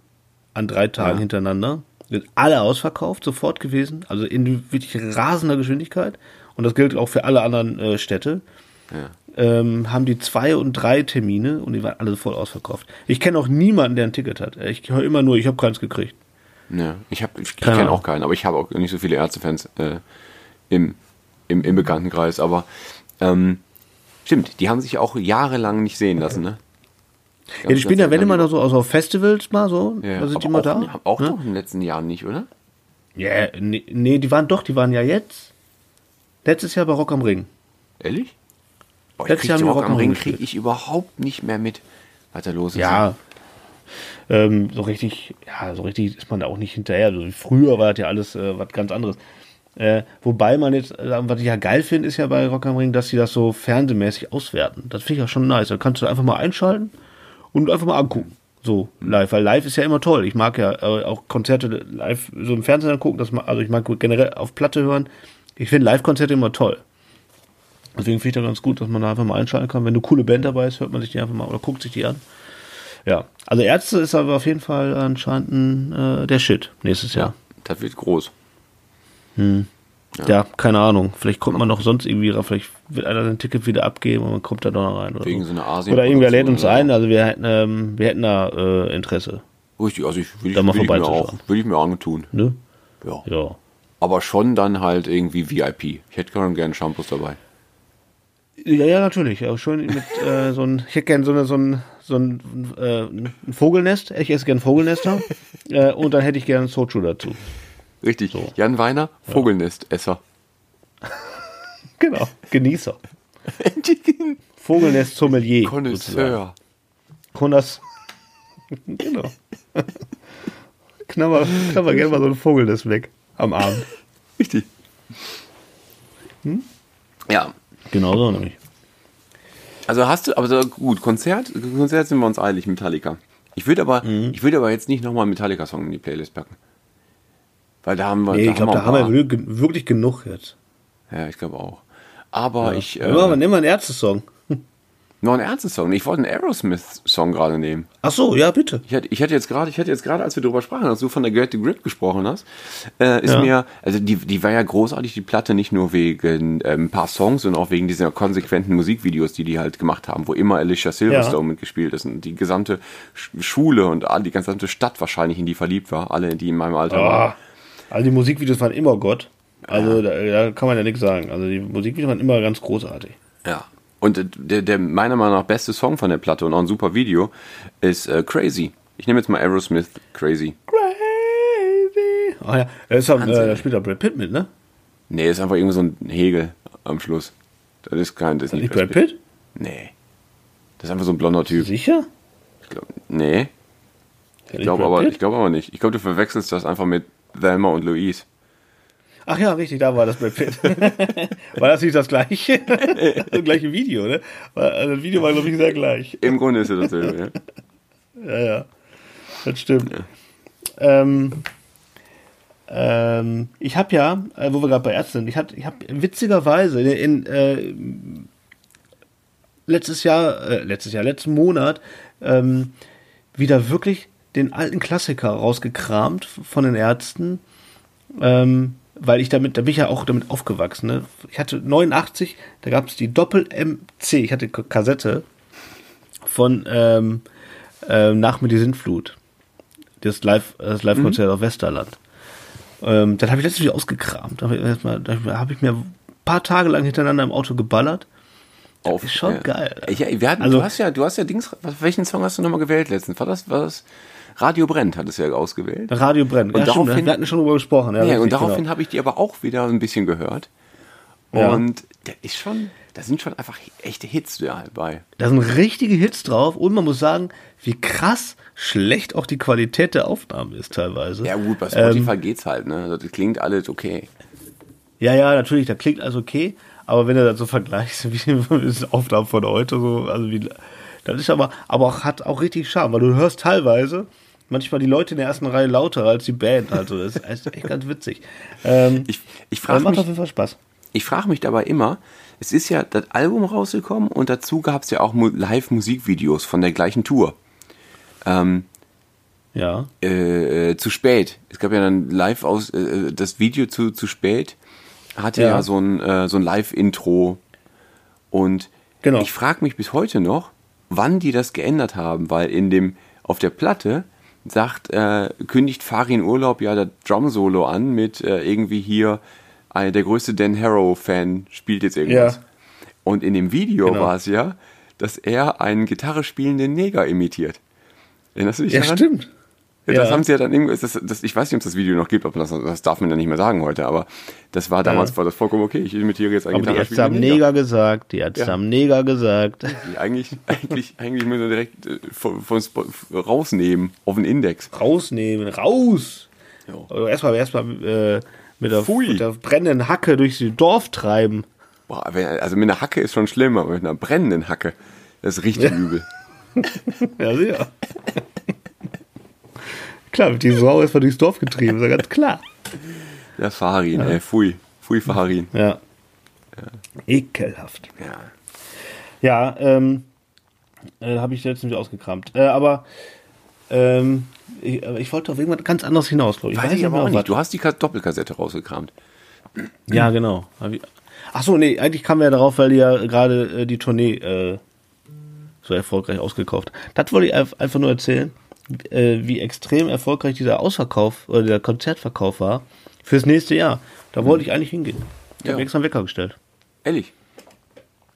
an drei Tagen Ja. hintereinander. Sind alle ausverkauft, sofort gewesen. Also in wirklich rasender Geschwindigkeit. Und das gilt auch für alle anderen äh, Städte. Ja. ähm, haben die zwei und drei Termine und die waren alle voll ausverkauft. Ich kenne auch niemanden, der ein Ticket hat. Ich höre immer nur, ich habe keins gekriegt. Ja, ich, hab- ich, ich kenne auch keinen, aber ich habe auch nicht so viele Ärztefans äh, im, im, im Bekanntenkreis. Aber ähm, stimmt, die haben sich auch jahrelang nicht sehen lassen, ne? Ja, die spielen ja, wenn immer noch so also auf Festivals mal so, Ja, da sind die mal auch, da. Auch ne? doch in den letzten Jahren nicht, oder? Ja, nee, nee, die waren doch, die waren ja jetzt. Letztes Jahr bei Rock am Ring. Ehrlich? Boah, Letztes Jahr Rock Rock am Ring kriege ich überhaupt nicht mehr mit, was da los ist. Ja. Ähm, so richtig, ja, so richtig ist man da auch nicht hinterher. Also früher war das ja alles äh, was ganz anderes. Äh, wobei man jetzt, äh, was ich ja geil finde, ist ja bei Rock am Ring, dass sie das so fernsehmäßig auswerten. Das finde ich ja schon nice. Da kannst du einfach mal einschalten und einfach mal angucken. So live, weil live ist ja immer toll. Ich mag ja äh, auch Konzerte live so im Fernsehen angucken. Das, also ich mag generell auf Platte hören. Ich finde Live-Konzerte immer toll. Deswegen finde ich das ganz gut, dass man da einfach mal einschalten kann. Wenn eine coole Band dabei ist, hört man sich die einfach mal oder guckt sich die an. Ja, also Ärzte ist aber auf jeden Fall anscheinend ein, äh, der Shit nächstes Jahr. Das wird groß. Ja. keine Ahnung. Vielleicht kommt man noch sonst irgendwie rauf. Vielleicht wird einer sein Ticket wieder abgeben und man kommt da doch noch rein. Oder, Wegen so. so einer Asien- oder irgendwer lädt uns ein. Also wir hätten, ähm, wir hätten da äh, Interesse. Richtig, also ich will, Da ich, mal will ich mir auch, will ich mir auch tun. Ne? Ja. Ja. Aber schon dann halt irgendwie VIP. Ich hätte gerne Shampoos dabei. Ja, ja, natürlich. Aber schön mit äh, so ein, ich hätte gerne so, eine, so ein, so ein, äh, ein Vogelnest. Ich esse gerne Vogelnester. *laughs* äh, und dann hätte ich gerne Sochu dazu. Richtig. Jan Weiner, Vogelnestesser. *laughs* Genau. Genießer. *laughs* Vogelnest Sommelier. sozusagen. Connoisseur. Kondas. *laughs* genau. knabber, knabber gerne mal so ein Vogelnest weg am Abend. Richtig. Ja. Genau so nämlich. Also hast du, aber so, gut, Konzert, Konzert sind wir uns eilig, Metallica. Ich würde aber, Mhm. ich würde aber jetzt nicht nochmal einen Metallica-Song in die Playlist packen. Weil da haben wir, Nee, ich glaube, da haben wir wirklich- genug jetzt. Ja, ich glaube auch. Aber ich, äh, Nimm mal, einen Ärzte-Song. noch einen Aerosmith-Song. Ich wollte einen Aerosmith-Song gerade nehmen. Ach so, ja, bitte. Ich hatte, ich hatte jetzt gerade, ich hatte jetzt gerade, als wir darüber sprachen, als du von der Get the Grip gesprochen hast, äh, ist Ja. mir, also die, die war ja großartig, die Platte, nicht nur wegen ähm, ein paar Songs, sondern auch wegen dieser konsequenten Musikvideos, die die halt gemacht haben, wo immer Alicia Silverstone Ja. mitgespielt ist und die gesamte Sch- Schule und die gesamte Stadt wahrscheinlich in die verliebt war, alle, die in meinem Alter waren. Also die Musikvideos waren immer Gott. Also da, da kann man ja nichts sagen. Also die Musikvideos waren immer ganz großartig. Ja. Und äh, der, der meiner Meinung nach beste Song von der Platte und auch ein super Video ist äh, Crazy. Ich nehme jetzt mal Aerosmith Crazy. Crazy. Ah ja, da, ist, äh, da spielt da Brad Pitt mit, ne? Nee, ist einfach irgendwie so ein Hegel am Schluss. Das ist kein Disney. Nicht Brad Pitt? Nee. Das ist einfach so ein blonder Typ. Sicher? Ich glaub, nee. Ich glaube aber, ich glaub aber nicht. Ich glaube, du verwechselst das einfach mit Thelma und Louise. Ach ja, richtig, da war das Brad Pitt. *laughs* war das nicht das gleiche? *laughs* das gleiche Video, ne? Also das Video war, glaube ich, sehr gleich. Im Grunde ist es dasselbe. ja. Ja, ja. Das stimmt. Ähm, ähm, ich habe ja, äh, wo wir gerade bei Ärzten sind, ich habe ich hab witzigerweise in, in äh, letztes Jahr, äh, letztes Jahr, letzten Monat ähm, wieder wirklich den alten Klassiker rausgekramt von den Ärzten, ähm, weil ich damit, da bin ich ja auch damit aufgewachsen. Ne? Ich hatte 89, da gab es die Doppel-MC, ich hatte Kassette von ähm, ähm, Nach mir die Sintflut. Das Live, das Live-Konzert auf Westerland. Ähm, dann habe ich letztens wieder ausgekramt. Da habe hab ich mir ein paar Tage lang hintereinander im Auto geballert. Auf, ist schon geil. Ja, wir hatten, Also- du hast ja, du hast ja Dings, welchen Song hast du nochmal gewählt letztens? War das, war das Radio Brennt hat es ja ausgewählt. Radio brennt. Und ja, stimmt, daraufhin- wir hatten schon drüber gesprochen. Ja, Ja, und daraufhin genau. habe ich die aber auch wieder ein bisschen gehört. Ja. Und der ist schon, da sind schon einfach echte Hits dabei. Da sind richtige Hits drauf und man muss sagen, wie krass schlecht auch die Qualität der Aufnahmen ist teilweise. Ja gut, bei Ähm, Spotify geht's halt, ne? Also, Das klingt alles okay. Ja, ja, natürlich, da klingt alles okay, aber wenn du das so vergleichst, *laughs* wie die Aufnahmen von heute, so, also wie, das ist aber, aber auch, hat auch richtig Charme, weil du hörst teilweise manchmal die Leute in der ersten Reihe lauter als die Band, also das ist echt ganz witzig. Ähm, Ich, ich frage macht mich, auf jeden Fall Spaß. ich frage mich dabei immer, es ist ja das Album rausgekommen und dazu gab es ja auch Mu- Live-Musikvideos von der gleichen Tour. Ähm, Ja. äh, äh, zu spät. Es gab ja dann live aus, äh, das Video zu, zu spät hatte ja, Ja. so ein, äh, so ein Live-Intro und Genau. Ich frage mich bis heute noch, wann die das geändert haben, weil in dem, auf der Platte sagt, äh, kündigt Farin Urlaub ja das Drum-Solo an mit äh, irgendwie hier, äh, der größte Dan Harrow-Fan spielt jetzt irgendwas. Ja. Und in dem Video Genau. war es ja, dass er einen Gitarre spielenden Neger imitiert. Erinnerst du dich Ja, daran? stimmt. Ja, das haben sie ja dann irgendwie, das, das, ich weiß nicht, ob es das Video noch gibt, ob das, das darf man ja nicht mehr sagen heute, aber das war damals Ja. war das vollkommen okay. Ich imitiere jetzt einen Aber die Ärzte haben Neger gesagt, die Ärzte Ja. haben Neger gesagt. Die eigentlich, eigentlich, eigentlich müssen wir direkt äh, von, von rausnehmen auf den Index. Rausnehmen, raus! Oder erstmal erstmal äh, mit, der, Pfui. mit der brennenden Hacke durchs Dorf treiben. Boah, also mit einer Hacke ist schon schlimm, aber mit einer brennenden Hacke, das ist richtig *laughs* übel. Ja, sicher. Klar, mit die Sau erstmal durchs Dorf getrieben, ist ja ganz klar. Der Farin, ey, pfui, pfui Farin. Ja. Ekelhaft. Ja. Ja, ähm, äh, habe ich letztens wieder ausgekramt. Äh, aber ähm, ich, ich wollte auf irgendwas ganz anderes hinaus, glaube ich. Weiß ich aber auch nicht. was. Du hast die Ka- Doppelkassette rausgekramt. Ja, genau. Hab ich- Ach so, nee, eigentlich kamen wir ja darauf, weil die ja gerade äh, die Tournee äh, so erfolgreich ausgekauft. Das wollte ich einf- einfach nur erzählen, äh, wie extrem erfolgreich dieser Ausverkauf oder der Konzertverkauf war fürs nächste Jahr. Da wollte ich eigentlich hingehen. Ich Ja. habe extra einen Wecker gestellt. Ehrlich?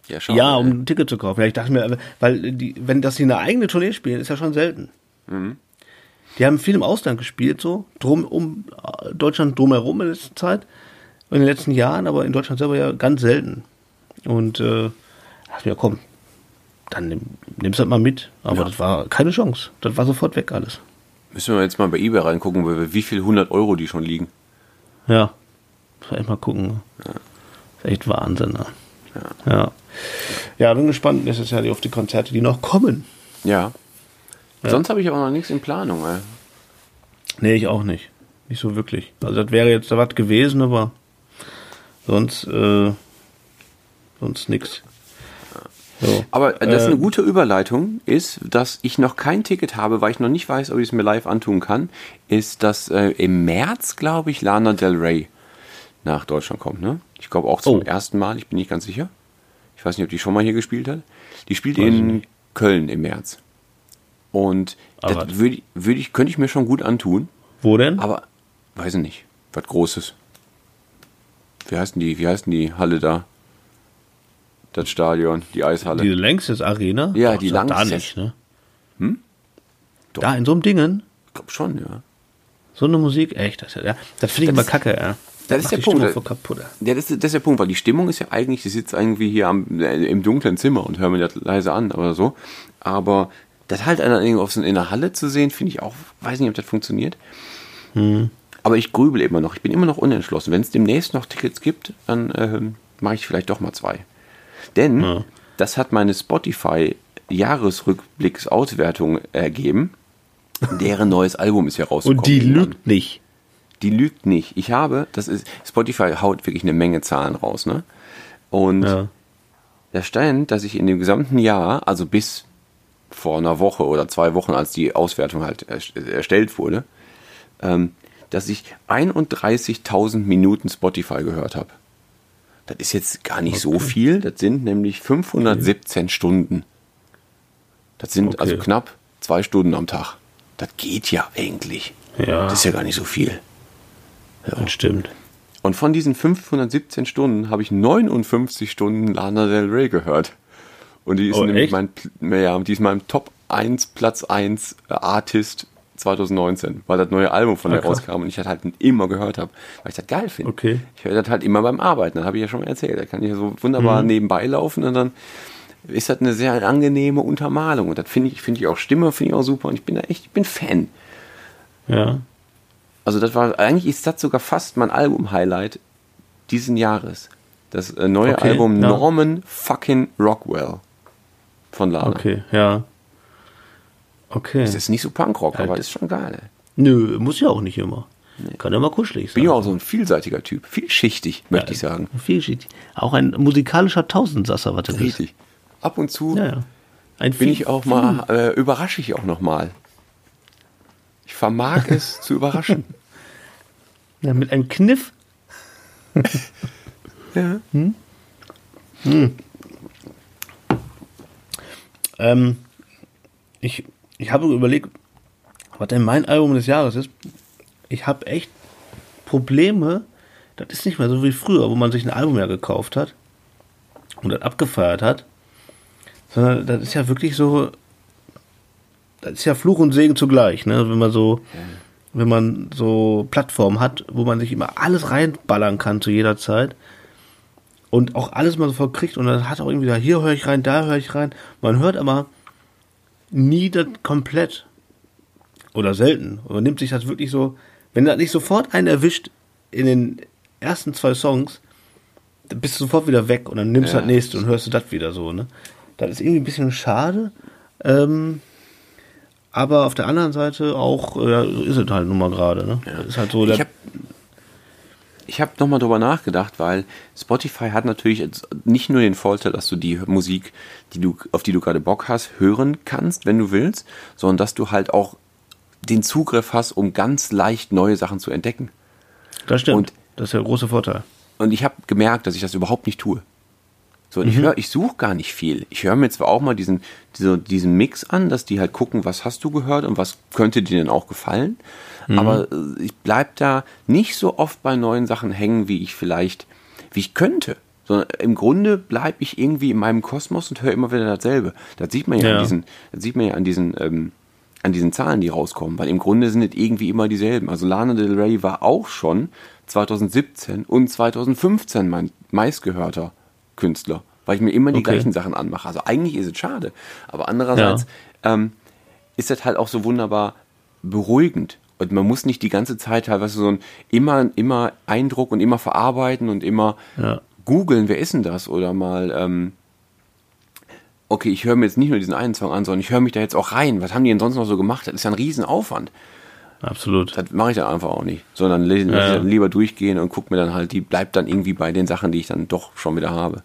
Ja, schau. Ja, um ein Ticket zu kaufen. Ja, ich dachte mir, weil die, wenn das sie eine eigene Tournee spielen, ist ja schon selten. Mhm. Die haben viel im Ausland gespielt, so drum um Deutschland drumherum in letzter Zeit, in den letzten Jahren, aber in Deutschland selber ja ganz selten. Und äh, dachte mir, komm, dann nimm, nimm's halt mal mit. Aber Ja. das war keine Chance. Das war sofort weg alles. Müssen wir jetzt mal bei eBay reingucken, wie- viel 100 Euro die schon liegen. Ja, echt mal gucken. Ist echt Wahnsinn. Ne? Ja. ja. bin gespannt nächstes Jahr auf die Konzerte, die noch kommen. Ja. Sonst habe ich aber noch nichts in Planung, ey. Nee, ich auch nicht. Nicht so wirklich. Also das wäre jetzt da was gewesen, aber sonst, äh, sonst nix. So. Aber das Äh, eine gute Überleitung ist, dass ich noch kein Ticket habe, weil ich noch nicht weiß, ob ich es mir live antun kann, ist, dass äh, im März, glaube ich, Lana Del Rey nach Deutschland kommt. Ne? Ich glaube auch zum Oh. ersten Mal, ich bin nicht ganz sicher. Ich weiß nicht, ob die schon mal hier gespielt hat. Die spielt Weiß in nicht. Köln im März. Und Aber- das würde würd ich, könnte ich mir schon gut antun, Wo denn? aber weiß ich nicht. Was Großes. Wie heißt denn die, wie heißt denn die Halle da? Das Stadion, die Eishalle. Diese Längstes Arena? Ja, Doch, die sag Da Langstes. nicht, ne? Doch. Da in so einem Dingen? Ich glaube schon, ja. So eine Musik? Echt? Das, ja, das finde ich Das immer ist- kacke, ja. das ist der die Punkt. Voll kaputt. ja. Das ist, das ist der Punkt, weil die Stimmung ist ja eigentlich, die sitzt irgendwie hier am, äh, im dunklen Zimmer und hört mir das leise an oder so. Aber das halt in der Halle zu sehen, finde ich auch, weiß nicht, ob das funktioniert. Hm. Aber ich grübel immer noch. Ich bin immer noch unentschlossen. Wenn es demnächst noch Tickets gibt, dann ähm, mache ich vielleicht doch mal zwei. Denn Ja. das hat meine Spotify Jahresrückblicks-Auswertung ergeben. Deren neues Album ist ja rausgekommen. Und die lügt nicht. Die lügt nicht. Ich habe, das ist, Spotify haut wirklich eine Menge Zahlen raus, ne? Und Ja. da stand, dass ich in dem gesamten Jahr, also bis vor einer Woche oder zwei Wochen, als die Auswertung halt erst- erstellt wurde, ähm, dass ich 31.000 Minuten Spotify gehört habe. Das ist jetzt gar nicht so viel. Das sind nämlich 517 Stunden. Das sind Okay. also knapp zwei Stunden am Tag. Das geht ja eigentlich. Ja. Das ist ja gar nicht so viel. Das stimmt. Und von diesen 517 Stunden habe ich 59 Stunden Lana Del Rey gehört. Und die ist Oh, nämlich echt? mein, ja, die ist mein Top 1, Platz 1 Artist 2019, weil das neue Album von Ah, der krass. rauskam und ich das halt immer gehört habe, weil ich das geil finde. Okay. Ich höre das halt immer beim Arbeiten, das habe ich ja schon mal erzählt. Da kann ich ja so Mhm. wunderbar nebenbei laufen und dann ist das eine sehr angenehme Untermalung. Und das finde ich, finde ich auch Stimme, finde ich auch super und ich bin da echt, ich bin Fan. Ja. Also das war, eigentlich ist das sogar fast mein Album-Highlight diesen Jahres. Das äh, neue Okay, Album ja. Norman fucking Rockwell von Lana. Okay, ja. Okay. Das ist nicht so Punkrock, Halt. aber ist schon geil. Ey. Nö, muss ja auch nicht immer. Kann ja mal kuschelig sein. Bin ja auch so ein vielseitiger Typ. Vielschichtig, möchte ich sagen. Vielschichtig. Auch ein musikalischer Tausendsasser, was du bist. Richtig. Ab und zu Ja, ja. Ein bin Viel- ich auch mal, äh, überrasche ich auch noch mal. Ich vermag es *laughs* zu überraschen. Ja, mit einem Kniff. *laughs* Ja. Ähm, ich, ich habe überlegt, was denn mein Album des Jahres ist. Ich habe echt Probleme. Das ist nicht mehr so wie früher, wo man sich ein Album ja gekauft hat und das abgefeiert hat. Sondern das ist ja wirklich so, das ist ja Fluch und Segen zugleich, ne? Wenn man so, wenn man so Plattformen hat, wo man sich immer alles reinballern kann zu jeder Zeit und auch alles mal sofort kriegt und dann hat auch irgendwie da, hier höre ich rein, da höre ich rein. Man hört aber nie das komplett oder selten. Man nimmt sich das wirklich so, wenn das nicht sofort einen erwischt in den ersten zwei Songs, dann bist du sofort wieder weg und dann nimmst du Ja. das nächste und hörst du das wieder so, ne? Das ist irgendwie ein bisschen schade. Ähm, aber auf der anderen Seite auch, ja, so ist es halt nun mal gerade, ne? Das ist halt so der, Ich habe nochmal drüber nachgedacht, weil Spotify hat natürlich nicht nur den Vorteil, dass du die Musik, die du, auf die du gerade Bock hast, hören kannst, wenn du willst, sondern dass du halt auch den Zugriff hast, um ganz leicht neue Sachen zu entdecken. das stimmt. und- das ist der große Vorteil. Und ich habe gemerkt, dass ich das überhaupt nicht tue. So, und ich höre, ich suche gar nicht viel. Ich höre mir zwar auch mal diesen, diese, diesen Mix an, dass die halt gucken, was hast du gehört und was könnte dir denn auch gefallen. Aber äh, ich bleib da nicht so oft bei neuen Sachen hängen, wie ich vielleicht, wie ich könnte. Sondern im Grunde bleibe ich irgendwie in meinem Kosmos und höre immer wieder dasselbe. Das sieht man ja, Ja. an diesen, das sieht man ja an diesen, ähm, an diesen Zahlen, die rauskommen, weil im Grunde sind es irgendwie immer dieselben. Also Lana Del Rey war auch schon 2017 und 2015 mein meistgehörter Künstler, weil ich mir immer die Okay. gleichen Sachen anmache. Also eigentlich ist es schade, aber andererseits ähm, ist das halt auch so wunderbar beruhigend. Und man muss nicht die ganze Zeit teilweise so ein immer, immer Eindruck und immer verarbeiten und immer Ja. googeln, wer ist denn das? Oder mal, ähm, okay, ich höre mir jetzt nicht nur diesen einen Song an, sondern ich höre mich da jetzt auch rein. Was haben die denn sonst noch so gemacht? Das ist ja ein Riesenaufwand. Absolut. Das mache ich dann einfach auch nicht. Sondern lese Ja. dann lieber durchgehen und gucke mir dann halt, die bleibt dann irgendwie bei den Sachen, die ich dann doch schon wieder habe.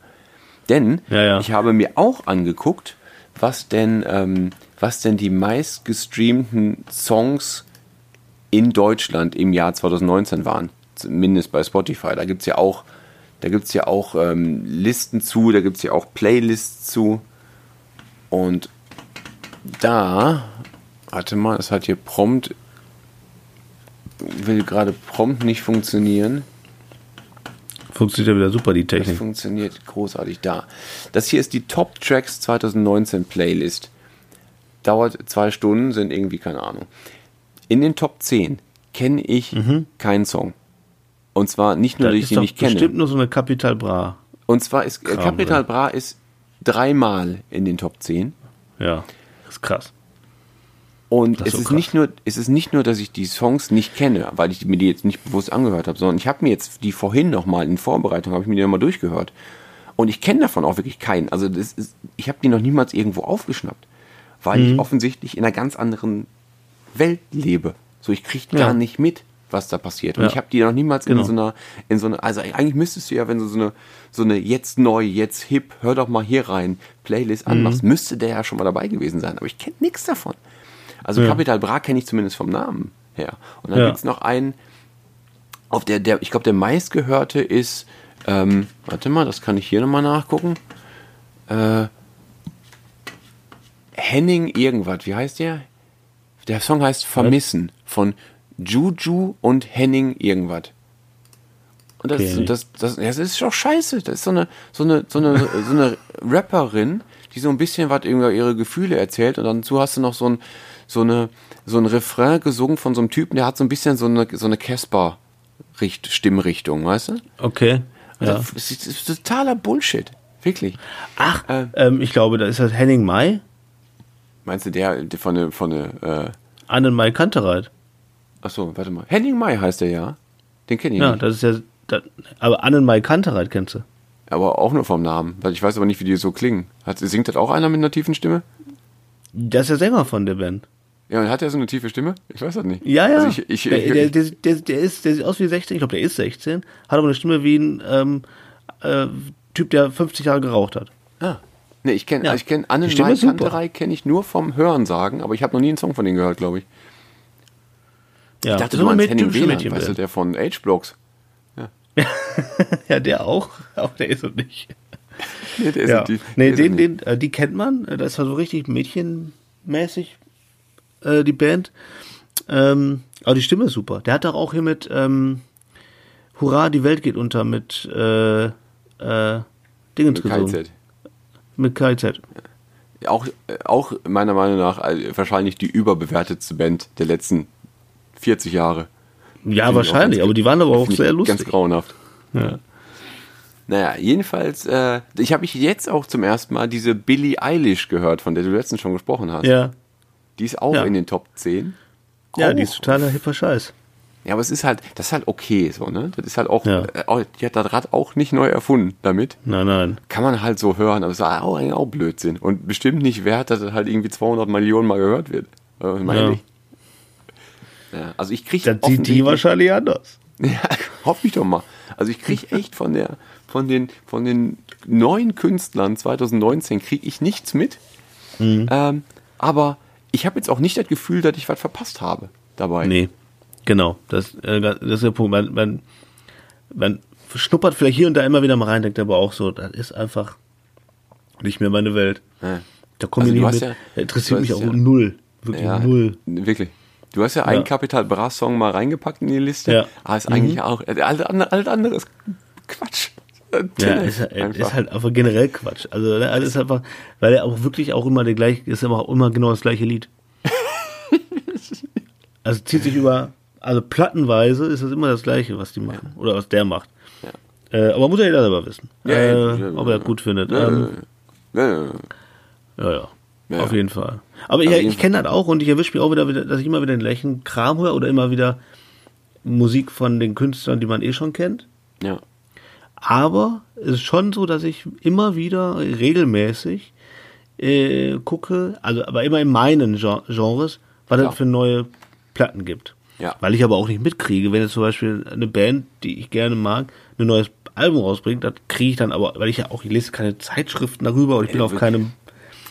Denn Ja, ja. ich habe mir auch angeguckt, was denn, ähm, was denn die meistgestreamten Songs in Deutschland im Jahr 2019 waren. Zumindest bei Spotify. Da gibt's ja auch, da gibt's ja auch ähm, Listen zu, da gibt's ja auch Playlists zu. Und da, warte mal, es hat hier prompt, will gerade prompt nicht funktionieren. Funktioniert ja wieder super, die Das Technik. funktioniert großartig da. Das hier ist die Top Tracks 2019 Playlist. Dauert zwei Stunden, sind irgendwie, keine Ahnung. In den Top 10 kenne ich keinen Song. Und zwar nicht nur, Das dass ich ist ihn nicht kenne. bestimmt nur so eine Capital Bra. Und zwar ist äh, Kram Capital Bra ist dreimal in den Top 10. Ja, das ist krass. Und Das es ist so ist, krass. nicht nur, es ist nicht nur, dass ich die Songs nicht kenne, weil ich mir die jetzt nicht bewusst angehört habe, sondern ich habe mir jetzt die vorhin nochmal in Vorbereitung, habe ich mir die nochmal durchgehört. Und ich kenne davon auch wirklich keinen. Also das ist, ich habe die noch niemals irgendwo aufgeschnappt, weil Mhm. ich offensichtlich in einer ganz anderen Welt lebe. So, ich kriege gar Ja. nicht mit, was da passiert. Und Ja. ich habe die noch niemals Genau. in so einer, in so einer, also eigentlich müsstest du ja, wenn du so eine, so eine jetzt neu, jetzt hip, hör doch mal hier rein, Playlist Mhm. anmachst, müsste der ja schon mal dabei gewesen sein. Aber ich kenne nichts davon. Also Ja. Capital Bra kenne ich zumindest vom Namen her. Und dann Ja. gibt's noch einen, auf der, der ich glaube, der meistgehörte ist, ähm, warte mal, das kann ich hier nochmal nachgucken. Äh, Henning irgendwas, wie heißt der? Der Song heißt Vermissen von Juju und Henning irgendwas. Und das, Okay. das, das, das ist doch scheiße. Das ist so eine, so eine, so eine, so eine *laughs* Rapperin, die so ein bisschen was über ihre Gefühle erzählt und dazu hast du noch so ein, so eine, so ein Refrain gesungen von so einem Typen, der hat so ein bisschen so eine, so eine Casper-Stimmrichtung, weißt du? Okay. Und Ja. Das, ist, das ist totaler Bullshit. Wirklich. Ach, Äh. ähm, ich glaube, da ist das Henning Mai, Meinst du der, der von der, von der, äh, Annen Mai Kantereit. achso, warte mal. Henning Mai heißt der ja. Den kenne ich Ja, nicht. das ist ja, das, aber Annen Mai Kantereit kennst du. Aber auch nur vom Namen. Weil ich weiß aber nicht, wie die so klingen. Hat, singt das auch einer mit einer tiefen Stimme? Das ist der Sänger von der Band. Ja, und hat er so eine tiefe Stimme? Ich weiß das nicht. Ja, ja. Also ich, ich, der, der, der, der, ist, der sieht aus wie 16, ich glaube, der ist 16, hat aber eine Stimme wie ein ähm, äh, Typ, der 50 Jahre geraucht hat. ah. Nee, ich kenne Ja. ich kenn Annen ist. Kanterei kenne ich nur vom Hören sagen, aber ich habe noch nie einen Song von denen gehört, glaube ich. Ja, Ich dachte, ist meinst eine Henning Wehner, weißt du, der von H-Blocks. *laughs* Ja, der auch, aber der ist es nicht. nee, der ja. die, nee den, den, äh, die kennt man. Äh, das war so richtig mädchenmäßig, äh, die Band. Ähm, aber die Stimme ist super. Der hat doch auch hier mit ähm, Hurra, die Welt geht unter mit äh, äh, Dingens mit gesungen. KZ. Mit KZ. Auch, auch meiner Meinung nach wahrscheinlich die überbewertetste Band der letzten 40 Jahre. Ja, wahrscheinlich, aber die waren aber auch sehr lustig. Ganz grauenhaft. Ja. Naja, jedenfalls, äh, ich habe ich jetzt auch zum ersten Mal diese Billie Eilish gehört, von der du letztens schon gesprochen hast. Ja. Die ist auch ja. in den Top 10. Ja, oh. die ist totaler hipper Scheiß. Ja, aber es ist halt, das ist halt okay so, ne? Das ist halt auch, ja. äh, die hat das Rad auch nicht neu erfunden damit. Nein, nein. Kann man halt so hören, aber es ist auch eigentlich auch Blödsinn. Und bestimmt nicht wert, dass das halt irgendwie 200 Millionen Mal gehört wird. Äh, meine ja. ich. Ja, also ich kriege. Das sieht die wahrscheinlich anders. *laughs* Ja, hoffe ich doch mal. Also ich kriege *laughs* echt von der, von den, von den neuen Künstlern 2019 kriege ich nichts mit. Mhm. Ähm, aber ich habe jetzt auch nicht das Gefühl, dass ich was verpasst habe dabei. Nee, genau. Das, äh, das ist der Punkt. Man, man, man schnuppert vielleicht hier und da immer wieder mal rein, denkt aber auch so, das ist einfach nicht mehr meine Welt. Ja. Da komme also ich nicht mit. Ja, interessiert mich auch ja, null. Wirklich null. Wirklich. Du hast ja, einen Capital Bra Song mal reingepackt in die Liste. Ja. Aber ist eigentlich mhm. auch, alles andere, andere ist Quatsch. *laughs* Ja, ist, ist, halt einfach generell Quatsch. Also ne, alles einfach, weil er auch wirklich auch immer der gleiche, ist auch immer genau das gleiche Lied. *laughs* also zieht sich über, also plattenweise ist das immer das gleiche, was die machen. Ja. Oder was der macht. Ja. Äh, aber muss ja jeder selber wissen. Ja, äh, ob er gut findet. Ähm, ja, ja. Ja. Auf jeden Fall. Aber ich, ich kenne das auch und ich erwische mich auch wieder, dass ich immer wieder den gleichen Kram höre oder immer wieder Musik von den Künstlern, die man eh schon kennt. Ja. Aber es ist schon so, dass ich immer wieder regelmäßig äh, gucke, also aber immer in meinen Genres, was es für neue Platten gibt. Ja. Weil ich aber auch nicht mitkriege, wenn jetzt zum Beispiel eine Band, die ich gerne mag, ein neues Album rausbringt, das kriege ich dann aber, weil ich ja auch, ich lese keine Zeitschriften darüber und ich bin auf keinem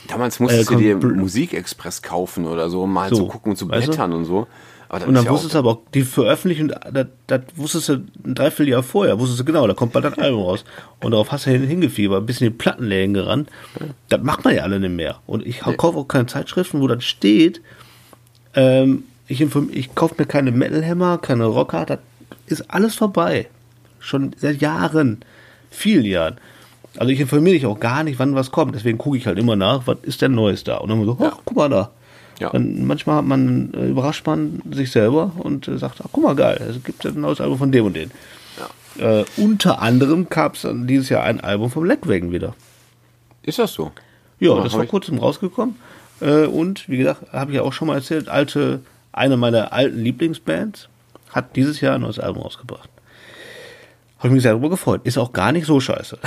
Damals musstest äh, du dir Musikexpress kaufen oder so, um mal so, zu gucken und zu blättern du? und so. und dann wusstest du aber auch, die veröffentlichen, das, das wusstest du ein Dreivierteljahr vorher, wusstest du genau, da kommt bald das *laughs* Album raus. Und darauf hast du hingefiebert, ein bisschen in die Plattenläden gerannt. Das macht man ja alle nicht mehr. Und ich kaufe auch keine Zeitschriften, wo das steht. Ähm, ich, ich kaufe mir keine Metal Hammer, keine Rocker, das ist alles vorbei. Schon seit Jahren, vielen Jahren. Also ich informiere mich auch gar nicht, wann was kommt. Deswegen gucke ich halt immer nach, was ist denn Neues da? Und dann so, ach, guck mal da. Ja. Dann manchmal hat man, äh, überrascht man sich selber und äh, sagt, ach, guck mal, geil, es gibt ein neues Album von dem und dem. Ja. Äh, unter anderem gab es dieses Jahr ein Album vom Leckwagen wieder. Ist das so? Ja, ja das war kurzem rausgekommen. Äh, und wie gesagt, habe ich ja auch schon mal erzählt, alte, eine meiner alten Lieblingsbands hat dieses Jahr ein neues Album rausgebracht. Habe ich mich sehr darüber gefreut. Ist auch gar nicht so scheiße.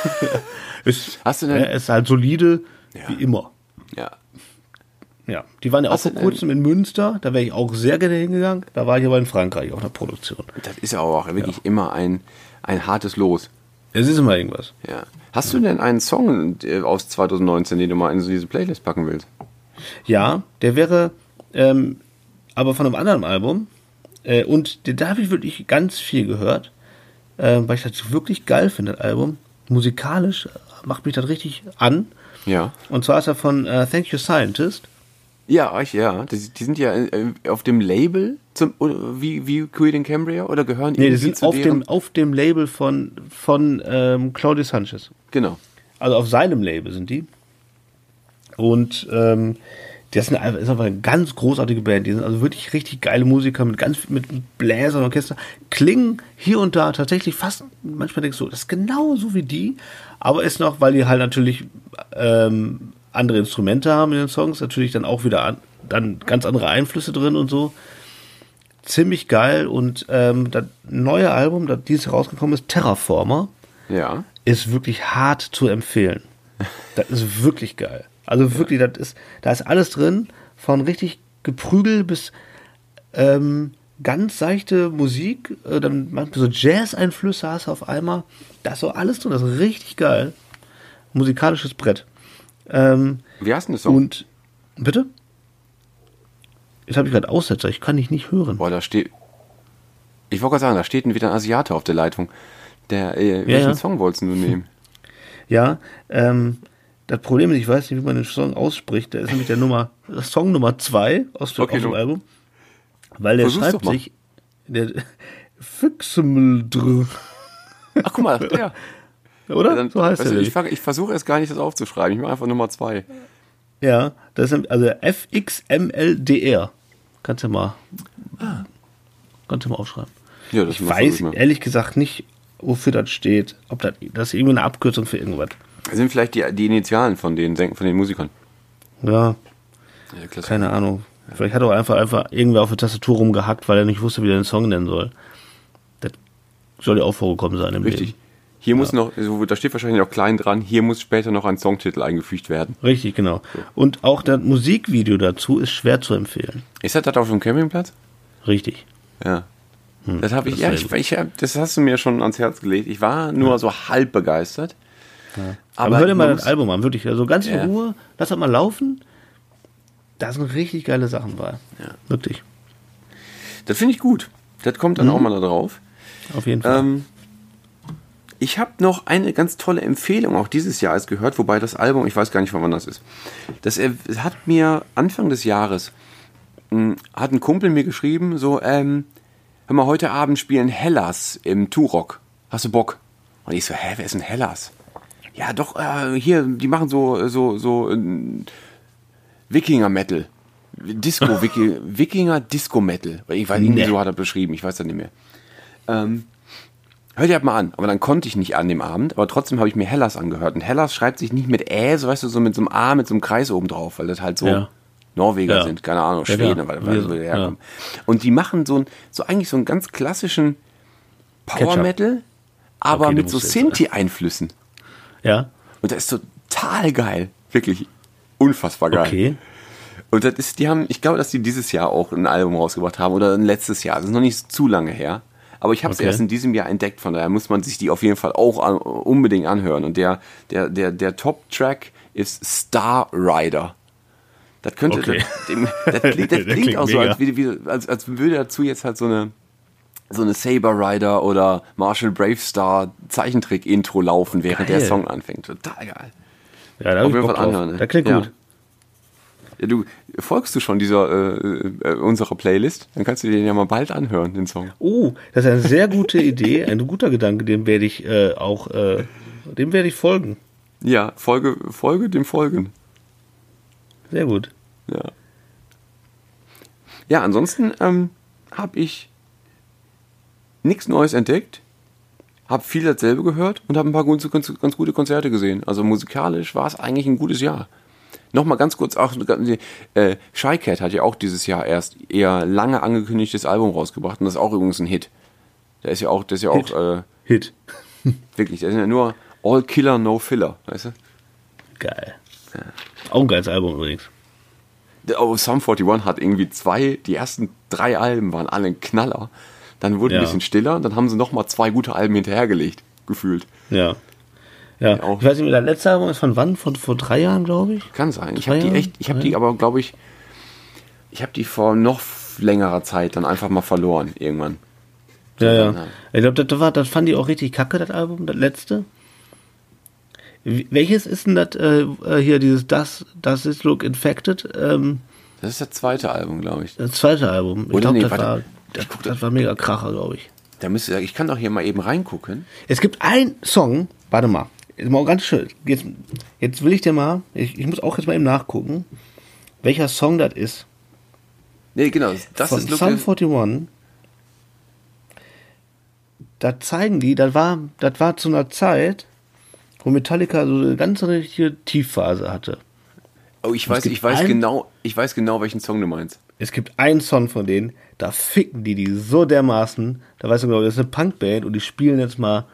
*laughs* ist, Hast du denn? ist halt solide, ja. wie immer. Ja. Ja, die waren ja auch vor kurzem in Münster, da wäre ich auch sehr gerne hingegangen. Da war ich aber in Frankreich auf einer Produktion. Das ist ja auch wirklich ja. immer ein, ein hartes Los. Es ist immer irgendwas. Ja. Hast du denn einen Song äh, aus 2019, den du mal in diese Playlist packen willst? Ja, der wäre ähm, aber von einem anderen Album. Äh, und da habe ich wirklich ganz viel gehört äh, weil ich das wirklich geil finde, das Album. Musikalisch macht mich das richtig an. Ja. Und zwar ist er von uh, Thank You Scientist. Ja, ja. Die, die sind ja äh, auf dem Label zum, wie, wie Queen in Cambria oder gehören Nee, die sind auf dem, auf dem Label von, von ähm, Claudio Sanchez. Genau. Also auf seinem Label sind die. Und ähm, das ist, eine, ist einfach eine ganz großartige Band. Die sind also wirklich richtig geile Musiker mit ganz mit Bläsern, Orchester. Klingen hier und da tatsächlich fast, manchmal denkst du, das ist genau so wie die, aber ist noch, weil die halt natürlich ähm, andere Instrumente haben in den Songs, natürlich dann auch wieder an, dann ganz andere Einflüsse drin und so. Ziemlich geil und ähm, das neue Album, das dieses rausgekommen ist, Terraformer, ja. ist wirklich hart zu empfehlen. das ist wirklich geil. Also wirklich, das ist, da ist alles drin, von richtig geprügelt bis ähm, ganz seichte Musik, äh, dann manchmal so Jazz-Einflüsse hast du auf einmal. Da ist so alles drin, das ist richtig geil. Musikalisches Brett. Ähm, Wie heißt denn das so? Und, bitte? Jetzt habe ich gerade Aussetzer, ich kann dich nicht hören. Boah, da steht, ich wollte gerade sagen, da steht wieder ein Asiate auf der Leitung. Der, äh, welchen ja, ja. Song wolltest du nehmen? *laughs* Ja, ähm, das Problem ist, ich weiß nicht, wie man den Song ausspricht. Der ist nämlich der Nummer, Song Nummer 2 aus, Okay, aus dem Album. Weil der Versuch's schreibt sich, der *laughs* Füchsemeldr, Ach, guck mal, der. *laughs* oder? Dann, so heißt weißt der. du, ich ich versuche erst gar nicht, das aufzuschreiben. Ich mache einfach Nummer zwei. Ja, das ist also FXMLDR. Kannst du mal, kannst du mal aufschreiben. Ja, das Ich weiß mehr. ehrlich gesagt nicht, wofür das steht. Ob das, das ist irgendwie eine Abkürzung für irgendwas. Das sind vielleicht die, die Initialen von den, von den Musikern. Ja, Ja, keine Ahnung. Vielleicht hat er auch einfach, einfach irgendwer auf der Tastatur rumgehackt, weil er nicht wusste, wie er den Song nennen soll. Das soll ja auch vorgekommen sein im Richtig. Leben. Hier muss noch, so, da steht wahrscheinlich noch klein dran, hier muss später noch ein Songtitel eingefügt werden. Richtig, genau. Und auch das Musikvideo dazu ist schwer zu empfehlen. Ist das das auf dem Campingplatz? Richtig. Ja. das habe ich, ja, ich, ich, hab- das hast du mir schon ans Herz gelegt. Ich war nur so halb begeistert. Aber, hör dir mal das Album an, wirklich. Also ganz in Ja. Ruhe, lass das mal laufen. Da sind richtig geile Sachen bei. Wirklich. Das finde ich gut. Das kommt dann auch mal da drauf. Auf jeden Fall. Ähm, ich habe noch eine ganz tolle Empfehlung auch dieses Jahr erst gehört, wobei das Album, ich weiß gar nicht, von wann das ist. Das hat mir Anfang des Jahres, mh, hat ein Kumpel mir geschrieben, so, ähm, hör mal, heute Abend spielen Hellas im Turok. Hast du Bock? Und ich so, hä, wer ist denn Hellas? Ja, doch, äh, hier, die machen so, so, so äh, Wikinger-Metal. Disco, *laughs* Wiki, Wikinger Disco-Metal. Ich weiß, irgendwie Nee. so hat er beschrieben, ich weiß das nicht mehr. Ähm, hör dir das mal an. Aber dann konnte ich nicht an dem Abend, aber trotzdem habe ich mir Hellas angehört. Und Hellas schreibt sich nicht mit Ä, so weißt du, so mit so einem A, mit so einem Kreis oben drauf, weil das halt so Ja. Norweger Ja. sind, keine Ahnung, Ja, Schweden, klar. weil, weil so die ja. herkommen. Und die machen so, ein, so eigentlich so einen ganz klassischen Power. Metal, aber Okay, mit so Sinti-Einflüssen. Ja. Und das ist total geil. Wirklich unfassbar geil. Okay. Und das ist, die haben, ich glaube, dass die dieses Jahr auch ein Album rausgebracht haben oder ein letztes Jahr. Das ist noch nicht zu lange her. Aber ich habe es Okay. erst in diesem Jahr entdeckt, von daher muss man sich die auf jeden Fall auch an, unbedingt anhören. Und der, der, der, der Top-Track ist Star Rider. Das könnte, Okay. das, dem, das klingt, das *laughs* klingt klingt auch so, mega. als, wie, wie, als, als würde dazu jetzt halt so eine, so eine Saber Rider oder Marshall Bravestar Zeichentrick-Intro laufen, während der Geil. Song anfängt. Total geil. Ja, da Auf jeden Fall anhören. ne? Das klingt Ja. gut. Ja, du folgst du schon dieser äh, äh, unserer Playlist? Dann kannst du den ja mal bald anhören, den Song. Oh, das ist eine sehr gute Idee, ein guter Gedanke, dem werde ich äh, auch, äh, dem werde ich folgen. Ja, Folge, Folge dem Folgen. Sehr gut. Ja. Ja, ansonsten ähm, habe ich nichts Neues entdeckt, habe viel dasselbe gehört und habe ein paar ganz, ganz, ganz gute Konzerte gesehen. Also musikalisch war es eigentlich ein gutes Jahr. Nochmal ganz kurz, auch, äh, Shy Cat hat ja auch dieses Jahr erst eher lange angekündigtes Album rausgebracht und das ist auch übrigens ein Hit. Der ist ja auch, der ist ja Hit. auch äh, Hit. *laughs* wirklich, der ist ja nur All Killer, No Filler, weißt du? Geil. Auch ein geiles Album übrigens. Oh, Sum 41 hat irgendwie zwei, die ersten drei Alben waren alle ein Knaller. Dann wurde Ja. ein bisschen stiller, dann haben sie nochmal zwei gute Alben hinterhergelegt, gefühlt. Ja. Ja, auch. ich weiß nicht, das letzte Album ist von wann? Von vor drei Jahren, glaube ich. Kann sein. Ich habe die echt, ich habe Ja. die aber, glaube ich, ich habe die vor noch längerer Zeit dann einfach mal verloren, irgendwann. Ja, ja. Ja. Ich glaube, das, war- das fand ich auch richtig kacke, das Album, das letzte. Welches ist denn das äh, äh, hier, dieses Das, das ist Look Infected? Ähm, Das ist das zweite Album, glaube ich. das zweite Album. Ich Oder nee, das, warte. war, das, guck das war mega Kracher, glaube ich. Da müsste, ich kann doch hier mal eben reingucken. Es gibt einen Song, warte mal, ist mal ganz schön. Jetzt, jetzt will ich dir mal, ich, ich muss auch jetzt mal eben nachgucken, welcher Song das ist. Nee, genau, das Von ist Sum Look 41. Da zeigen die, das war, das war zu einer Zeit, wo Metallica so eine ganz richtige Tiefphase hatte. Oh, ich weiß, ich weiß genau, ich weiß genau, welchen Song du meinst. Es gibt einen Song von denen, da ficken die die so dermaßen, da weißt du genau, das ist eine Punkband und die spielen jetzt mal,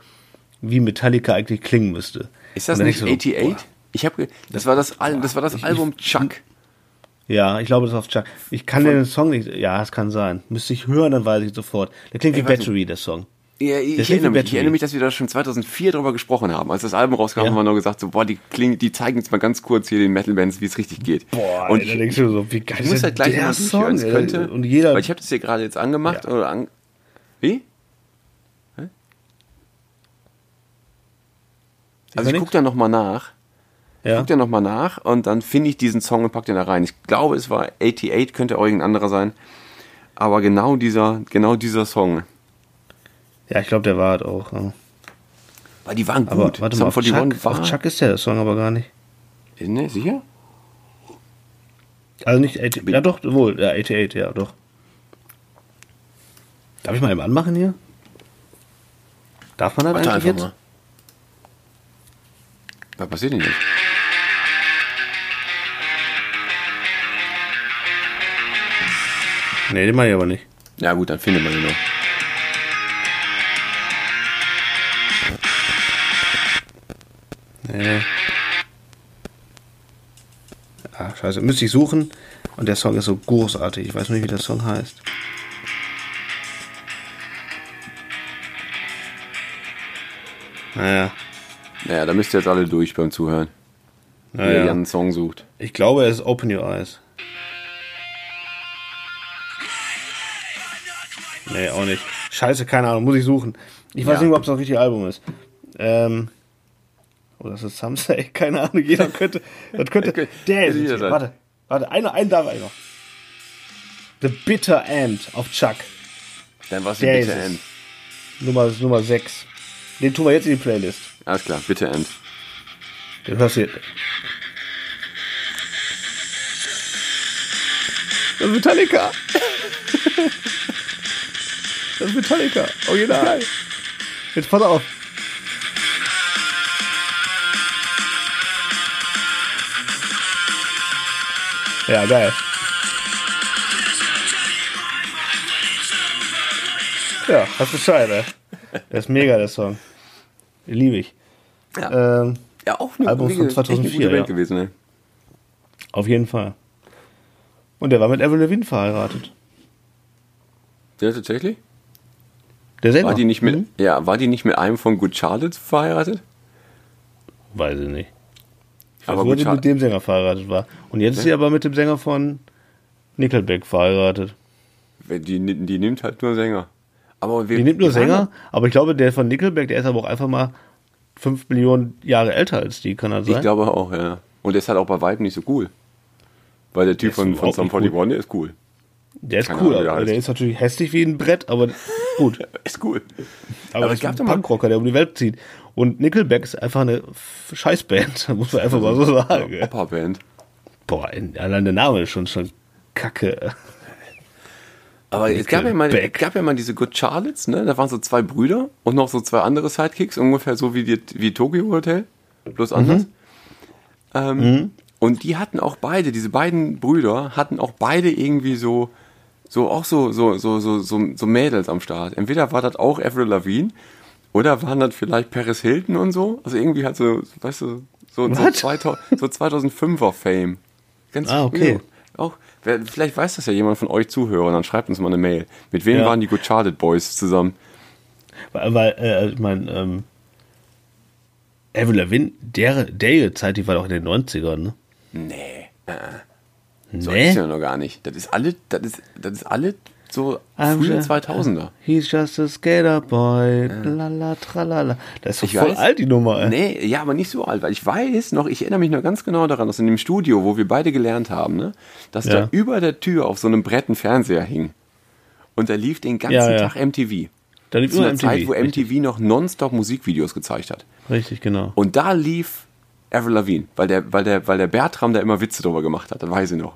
wie Metallica eigentlich klingen müsste. Ist das nicht so, 88? boah. Ich habe, das war das, Al das war das Ich- Album ich- Chuck. Ja, ich glaube, das ist auf Chuck. Ich kann den Song nicht, ja, es kann sein. Müsste ich hören, dann weiß ich sofort. Der klingt wie Ich weiß Battery, der Song. Ja, ich, ich, erinnere mich, ich erinnere mich, dass wir da schon 2004 drüber gesprochen haben. Als das Album rauskam, Ja. haben wir nur gesagt, so, boah, die, klingen, die zeigen jetzt mal ganz kurz hier den Metal-Bands, wie es richtig geht. Boah, und ey, ich, denkst du so, wie geil ich muss halt gleich der mal durchhören. Es könnte, und jeder, weil ich habe das hier gerade jetzt angemacht. Ja. Oder an, wie? Also ich gucke da nochmal nach. Ja. Guck da nochmal nach und dann finde ich diesen Song und pack den da rein. Ich glaube, es war 88, könnte auch irgendein anderer sein. Aber genau dieser, genau dieser Song. Ja, ich glaube, der war halt auch. Ja. Weil die waren Aber gut. warte Sum mal, auf 41 Chuck, auf Chuck ist der Song aber gar nicht. Ne, sicher? Also nicht 88, ja doch, wohl, ja, 88, ja, doch. Darf ich mal eben anmachen hier? Darf man das Warte eigentlich jetzt? mal. Was passiert denn jetzt? Nee, den mach ich aber nicht. Ja gut, dann findet man ihn noch. Nee. Ah, scheiße. Müsste ich suchen. Und der Song ist so großartig. Ich weiß nicht, wie der Song heißt. Naja. Naja, da müsst ihr jetzt alle durch beim Zuhören. Wer naja. einen Song sucht. Ich glaube, es ist Open Your Eyes. Nee, auch nicht. Scheiße, keine Ahnung, muss ich suchen. Ich weiß Ja. nicht, ob es das richtige Album ist. Ähm. Oder ist es Samsay? *laughs* Keine Ahnung, jeder könnte. *laughs* Das könnte. Der ist es. Warte, warte, einer, einen darf ich noch. The Bitter End auf Chuck. Dann war's Der bitte ist es. End. Nummer, Nummer 6. Den tun wir jetzt in die Playlist. Alles klar, bitte End. Den hörst du jetzt. Das ist Metallica. *laughs* Das ist Metallica. Original. Jetzt pass auf. Ja, geil. Ja, hast Bescheid, ey. Der ist mega, der Song. Liebe ich. Ja. Ähm, Ja, auch eine, Album von gesagt, echt eine 2004, gute Band ja. gewesen, ne? auf jeden Fall. Und der war mit Avril Lavigne verheiratet. Ja, tatsächlich? Der Sänger. War die nicht mit, Hm? ja, war die nicht mit einem von Good Charlotte verheiratet? Weiß ich nicht. Aber nur, gut, mit dem Sänger verheiratet war. Und jetzt ist sie aber mit dem Sänger von Nickelback verheiratet. Die, die nimmt halt nur Sänger. Aber wir, Die nimmt nur Sänger, aber ich glaube, der von Nickelback, der ist aber auch einfach mal 5 Millionen Jahre älter als die, kann er sein? Ich glaube auch, ja. Und der ist halt auch bei Weitem nicht so cool. Weil der Typ ist von, von Sum nicht cool. 41, der ist cool. der ist keine cool, Ahnung, der aber der ist natürlich hässlich wie ein Brett, aber gut. Ist cool. Aber, Aber er es gab doch mal- Punkrocker, der um die Welt zieht. Und Nickelback ist einfach eine Scheißband, *laughs* muss man einfach mal so sagen. ey. Opa-Band. Boah, in- allein der Name ist schon, schon kacke. Aber es gab ja, mal, es gab ja mal diese Good Charlottes, ne? Da waren so zwei Brüder und noch so zwei andere Sidekicks, ungefähr so wie, die, wie Tokyo Hotel, bloß anders. Ähm, Und die hatten auch beide, diese beiden Brüder hatten auch beide irgendwie so, so auch so, so, so, so, so, so Mädels am Start. Entweder war das auch Avril Lavigne oder waren das vielleicht Paris Hilton und so. Also irgendwie halt so, weißt du, so, so, What? 2000, so 2005er Fame. Ganz Ah, okay. ja, Auch, vielleicht weiß das ja jemand von euch Zuhörern, dann schreibt uns mal eine Mail. Mit wem Ja. waren die Good Charlotte Boys zusammen? Weil, weil äh, ich meine, ähm, Avril Lavigne, der, der Zeit, die war doch in den 90ern, ne? Nee. Äh, so Nee? ist ja noch gar nicht. Das ist alle, das ist, das ist alle so I'm frühe just- 2000er. He's just a skater boy, lala, tralala. Das ist doch Ich voll weiß. alt, die Nummer, ey. Nee, ja, aber nicht so alt, weil ich weiß noch, ich erinnere mich noch ganz genau daran, dass in dem Studio, wo wir beide gelernt haben, ne, dass Ja. da über der Tür auf so einem Brett ein Fernseher hing. Und da lief den ganzen Ja, ja. Tag MTV. Da lief Zu einer MTV. Zeit, wo richtig, MTV noch nonstop Musikvideos gezeigt hat. richtig, genau. Und da lief Avril Lavigne, weil der, weil der, weil der Bertram da immer Witze drüber gemacht hat, das weiß ich noch.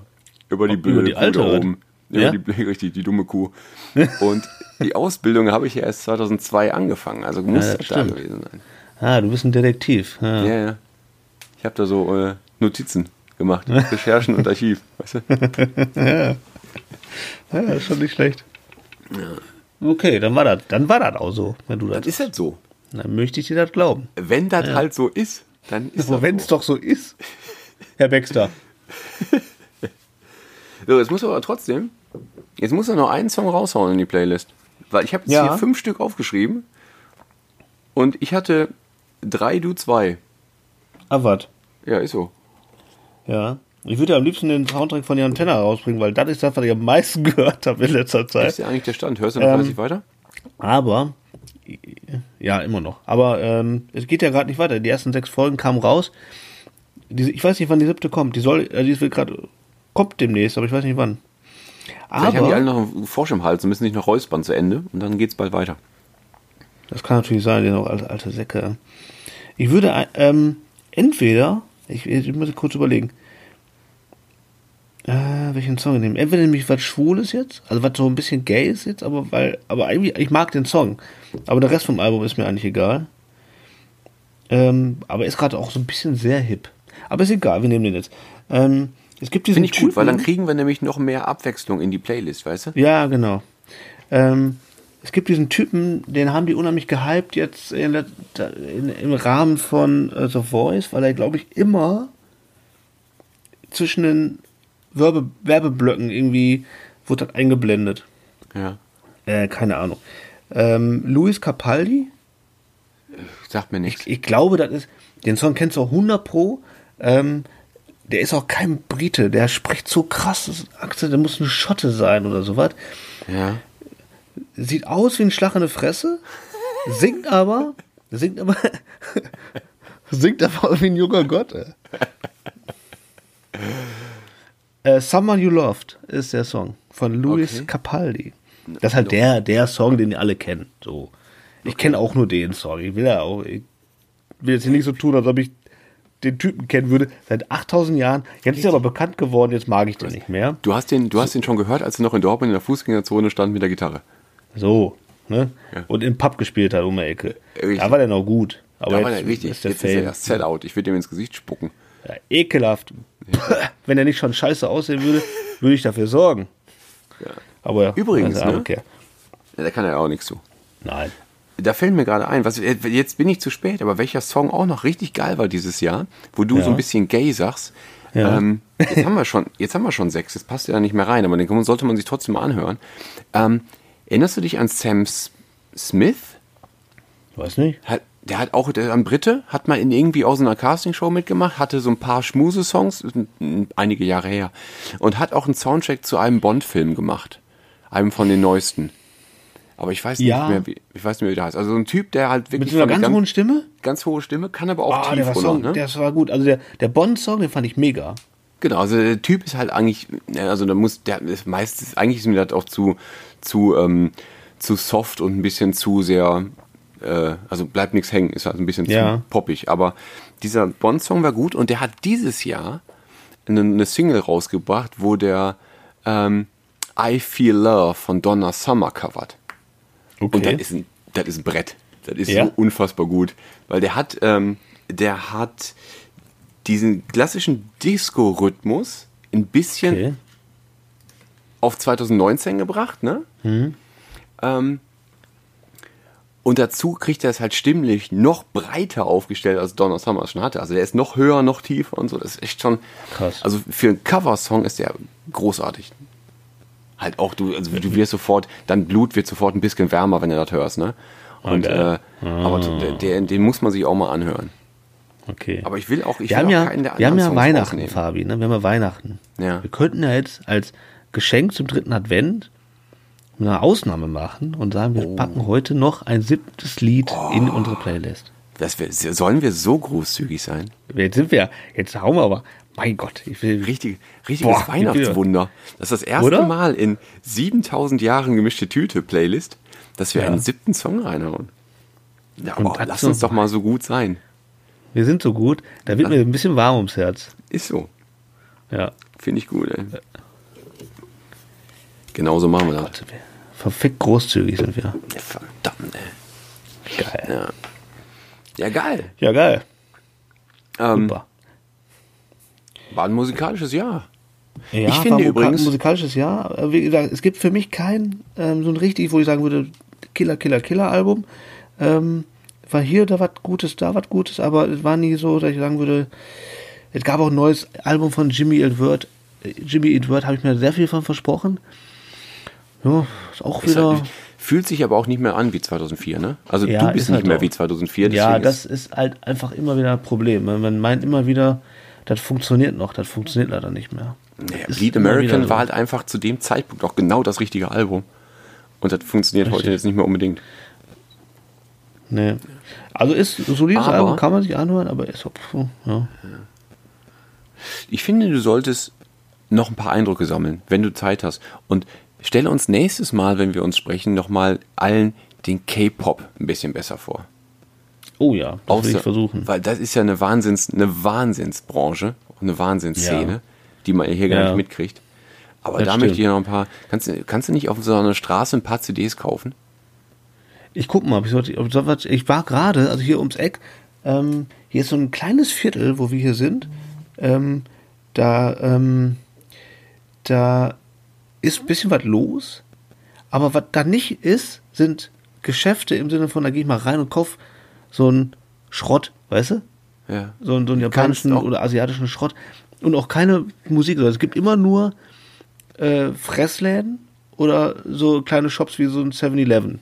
Über die Über blöde die Kuh alte, oder? oben. Über Ja? die, richtig, die dumme Kuh. Und die Ausbildung habe ich ja erst 2002 angefangen, also muss Ja, das da stimmt. gewesen sein. Ah, du bist ein Detektiv. Ja. Ja, ja. Ich habe da so äh, Notizen gemacht, Recherchen und Archiv. *laughs* Weißt du? ja, ist schon nicht schlecht. Okay, dann war das, dann war das auch so, wenn du das. Das ist halt so. Dann möchte ich dir das glauben. Wenn das halt so ist, dann ist Aber das wenn es doch so ist, Herr Baxter. *laughs* So, jetzt muss aber trotzdem, jetzt muss er noch einen Song raushauen in die Playlist. Weil ich habe jetzt Ja. hier fünf Stück aufgeschrieben und ich hatte drei, du zwei. Ah, was? Ja, ist so. Ja. Ich würde ja am liebsten den Soundtrack von Jan Tenner rausbringen, weil das ist das, was ich am meisten *laughs* gehört habe in letzter Das Zeit. ist ja eigentlich der Stand. Hörst du noch Ähm, weiter? Aber Ja, immer noch. Aber ähm, es geht ja gerade nicht weiter. Die ersten sechs Folgen kamen raus. Die, ich weiß nicht, wann die siebte kommt. Die soll, äh, die wird gerade kommt demnächst, aber ich weiß nicht wann. Vielleicht haben die alle noch einen Frosch im Hals und müssen nicht noch räuspern zu Ende und dann geht's bald weiter. Das kann natürlich sein, die sind auch alte, alte Säcke. Ich würde ähm, entweder, ich, ich muss kurz überlegen, äh, welchen Song nehmen. Entweder nämlich was Schwules jetzt, also was so ein bisschen gay ist jetzt, aber weil, aber eigentlich, ich mag den Song. Aber der Rest vom Album ist mir eigentlich egal. Ähm, aber ist gerade auch so ein bisschen sehr hip. Aber ist egal, wir nehmen den jetzt. Ähm, es gibt diesen Finde ich gut, weil dann kriegen wir nämlich noch mehr Abwechslung in die Playlist, weißt du? Ja, genau. Ähm, es gibt diesen Typen, den haben die unheimlich gehypt jetzt in in, im Rahmen von uh, The Voice, weil er, glaube ich, immer zwischen den Werbe, Werbeblöcken irgendwie wurde das eingeblendet. Ja. Äh, keine Ahnung. Ähm, Luis Capaldi? Sagt mir nichts. Ich, ich, glaube, das ist, den Song kennst du auch 100 Pro. Ähm, der ist auch kein Brite, der spricht so krass, Akzent, der muss eine Schotte sein oder sowas. Ja. Sieht aus wie ein Schlag in der Fresse, singt aber, singt aber, *laughs* singt aber wie ein junger Gott. Äh, Someone You Loved ist der Song von Luis okay. Capaldi. Das ist halt der, der Song, den ihr alle kennt. So. Ich kenne auch nur den Song. Ich will ja auch, ich will jetzt hier nicht so tun, als ob ich den Typen kennen würde, seit 8000 Jahren. Jetzt ist er aber bekannt geworden, jetzt mag ich den nicht mehr. Du hast den, du hast den schon gehört, als er noch in Dortmund in der Fußgängerzone stand mit der Gitarre. So, ne? Ja. Und im Pub gespielt hat um die Ecke. Richtig. Da war der noch gut. Aber da war der richtig. Ist der jetzt ist er ja Sellout. Ich würde ihm ins Gesicht spucken. Ja, ekelhaft. Wenn er nicht schon scheiße aussehen würde, würde ich dafür sorgen. Ja. Aber Übrigens, also, ne? Ja, da kann er auch nichts zu. Nein da fällt mir gerade ein, was, jetzt bin ich zu spät, aber welcher Song auch noch richtig geil war dieses Jahr, wo du ja. so ein bisschen gay sagst. Ja. Ähm, jetzt haben wir schon, jetzt haben wir schon sechs, das passt ja nicht mehr rein, aber den sollte man sich trotzdem mal anhören. Ähm, erinnerst du dich an Sam Smith? Weiß nicht. Hat, der hat auch, der ein Brite, hat mal in irgendwie aus einer Castingshow mitgemacht, hatte so ein paar Schmuse-Songs, einige Jahre her, und hat auch einen Soundtrack zu einem Bond-Film gemacht. Einem von den neuesten. Aber ich weiß ja. nicht mehr, wie, ich weiß nicht mehr, wie der heißt. Also ein Typ, der halt wirklich. Mit so einer ganz, ganz hohen Stimme? Ganz hohe Stimme, kann aber auch oh, tief der runter, Song, ne? Das war gut. Also der, der Bond-Song, den fand ich mega. Genau, also der Typ ist halt eigentlich, also da muss, der ist meistens, eigentlich ist mir das auch zu, zu, ähm, zu soft und ein bisschen zu sehr, äh, also bleibt nichts hängen, ist halt ein bisschen ja. zu poppig. Aber dieser Bond-Song war gut und der hat dieses Jahr eine, eine Single rausgebracht, wo der ähm, I Feel Love von Donna Summer covert. Okay. Und das ist ein, das ist ein Brett. Das ist ja? so unfassbar gut. Weil der hat, ähm, der hat diesen klassischen Disco-Rhythmus ein bisschen okay. auf 2019 gebracht, ne? Mhm. Ähm, und dazu kriegt er es halt stimmlich noch breiter aufgestellt, als Donna Summer schon hatte. Also der ist noch höher, noch tiefer und so. Das ist echt schon. Krass. Also für einen Cover-Song ist der großartig halt auch du, also du wirst sofort, dein Blut wird sofort ein bisschen wärmer, wenn du das hörst, ne? Und okay. äh, ah. aber den, den muss man sich auch mal anhören. Okay. Aber ich will auch, ich wir will haben ja, keinen der Wir haben ja Songs Weihnachten. Fabi, ne? Wir haben ja Weihnachten. Ja. Wir könnten ja jetzt als Geschenk zum dritten Advent eine Ausnahme machen und sagen, wir oh. packen heute noch ein siebtes Lied oh. in unsere Playlist. Das wir, sollen wir so großzügig sein? Jetzt sind wir, jetzt hauen wir aber, mein Gott, ich will. Richtig, richtiges boah, Weihnachtswunder. Das ist das erste Oder? Mal in 7000 Jahren gemischte Tüte Playlist, dass wir ja. einen siebten Song reinhauen. Ja, oh, lass uns doch mal so gut sein. Wir sind so gut, da wird mir ein bisschen warm ums Herz. Ist so. Ja. Finde ich gut, ey. Genauso machen wir das. Gott, verfickt großzügig sind wir. Ja, verdammt, ey. Geil. Ja, ja geil. Ja, geil. Ähm, Super. War ein musikalisches Jahr. Ja, ich finde übrigens. Ein musikalisches Jahr. Äh, wie gesagt, es gibt für mich kein ähm, so ein richtig, wo ich sagen würde, Killer, Killer, Killer Album. Ähm, war hier da was Gutes, da was Gutes, aber es war nie so, dass ich sagen würde, es gab auch ein neues Album von Jimmy Edward. Jimmy Edward habe ich mir sehr viel von versprochen. Ja, ist auch ist wieder. Halt, fühlt sich aber auch nicht mehr an wie 2004, ne? Also ja, du bist nicht halt mehr auch. wie 2004. Ja, das ist halt einfach immer wieder ein Problem. Man meint immer wieder, das funktioniert noch, das funktioniert leider nicht mehr. Naja, Bleed American war halt einfach zu dem Zeitpunkt auch genau das richtige Album. Und das funktioniert Richtig. heute jetzt nicht mehr unbedingt. Nee. Also ist ein solides Aber- Album, kann man sich anhören, aber ist puh, ja. Ich finde, du solltest noch ein paar Eindrücke sammeln, wenn du Zeit hast. Und stelle uns nächstes Mal, wenn wir uns sprechen, nochmal allen den K-Pop ein bisschen besser vor. Oh ja, das will Außer- ich versuchen. Weil das ist ja eine, Wahnsinns, eine Wahnsinnsbranche, eine Wahnsinnsszene, Ja. die man hier gar Ja. nicht mitkriegt. Aber Das da stimmt. möchte ich noch ein paar. Kannst, du- kannst du nicht auf so einer Straße ein paar CDs kaufen? Ich guck mal, ob ich, sollte, ob ich, ich war gerade, also hier ums Eck, ähm, hier ist so ein kleines Viertel, wo wir hier sind. Ähm, da, ähm, da ist ein bisschen was los, aber was da nicht ist, sind Geschäfte im Sinne von, da gehe ich mal rein und kauf so einen Schrott, weißt du? Ja. So, einen- so einen japanischen oder asiatischen Schrott. Und auch keine Musik. Also es gibt immer nur äh, Fressläden oder so kleine Shops wie so ein 7-Eleven.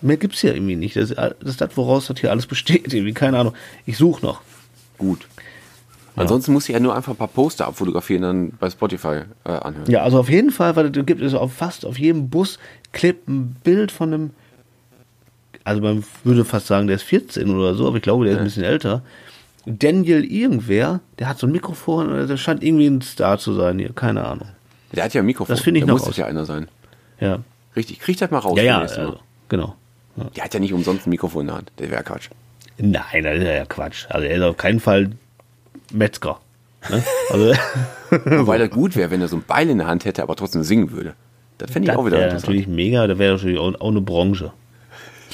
Mehr gibt's hier irgendwie nicht. Das, das ist das, woraus das hier alles besteht. *laughs* Irgendwie, keine Ahnung. Ich suche noch. Gut. Ansonsten musst du ja nur einfach ein paar Poster abfotografieren und dann bei Spotify äh, anhören. Ja, also auf jeden Fall, weil es gibt es auf fast auf jedem Bus klebt ein Bild von einem, also man würde fast sagen, der ist 14 oder so, aber ich glaube, der ist ein bisschen älter. Daniel irgendwer, der hat so ein Mikrofon, oder der scheint irgendwie ein Star zu sein hier, keine Ahnung. Der hat ja ein Mikrofon. Das finde ich da noch muss aus. ja einer sein. Ja, Richtig. Krieg das mal raus. ja, ja, also, genau. Der hat ja nicht umsonst ein Mikrofon in der Hand. Der wäre Quatsch. Nein, das ist ja Quatsch. Also er ist auf keinen Fall Metzger. Ne? Also, *laughs* Wobei das gut wäre, wenn er so ein Beil in der Hand hätte, aber trotzdem singen würde. Das fände ich das auch wieder interessant. natürlich mega, da wäre natürlich auch, auch eine Branche.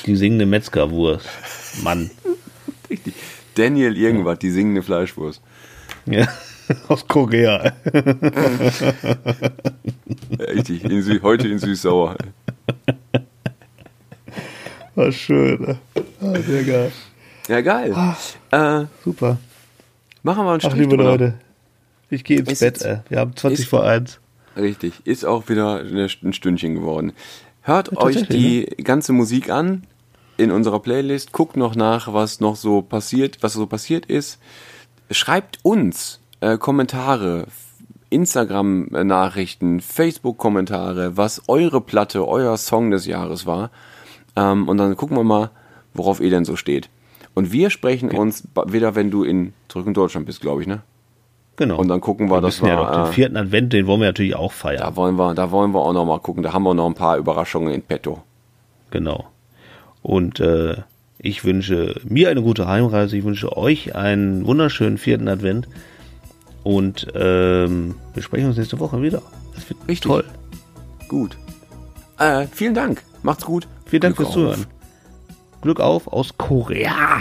Die singende Metzgerwurst. Mann. Richtig. Daniel irgendwas, die singende Fleischwurst. Ja, *laughs* aus Korea. Ja, Richtig. In heute in süß-sauer. War schön. Ah, sehr geil. Ja, geil. Äh, Super. Machen wir einen Ach, Strich liebe drüber. Leute. Ich gehe ins Ist Bett. jetzt- Ey. Wir haben 20 ist- vor 1. Richtig. Ist auch wieder ein Stündchen geworden. Hört Ja, euch die ganze Musik an in unserer Playlist. Guckt noch nach, was noch so passiert, was so passiert ist. Schreibt uns äh, Kommentare, Instagram-Nachrichten, Facebook-Kommentare, was eure Platte, euer Song des Jahres war. Ähm, und dann gucken wir mal, worauf ihr denn so steht. Und wir sprechen uns wieder, wenn du in zurück in Deutschland bist, glaube ich, ne? Genau. Und dann gucken wir, wir das wissen ja war. doch, den äh, vierten Advent, den wollen wir natürlich auch feiern. da wollen wir, da wollen wir auch noch mal gucken. Da haben wir noch ein paar Überraschungen in petto. Genau. Und äh, ich wünsche mir eine gute Heimreise. Ich wünsche euch einen wunderschönen vierten Advent. Und ähm, wir sprechen uns nächste Woche wieder. Das wird Richtig. toll. Gut. Äh, vielen Dank. Macht's gut. Vielen Dank Glück fürs auf. Zuhören. Glück auf aus Korea.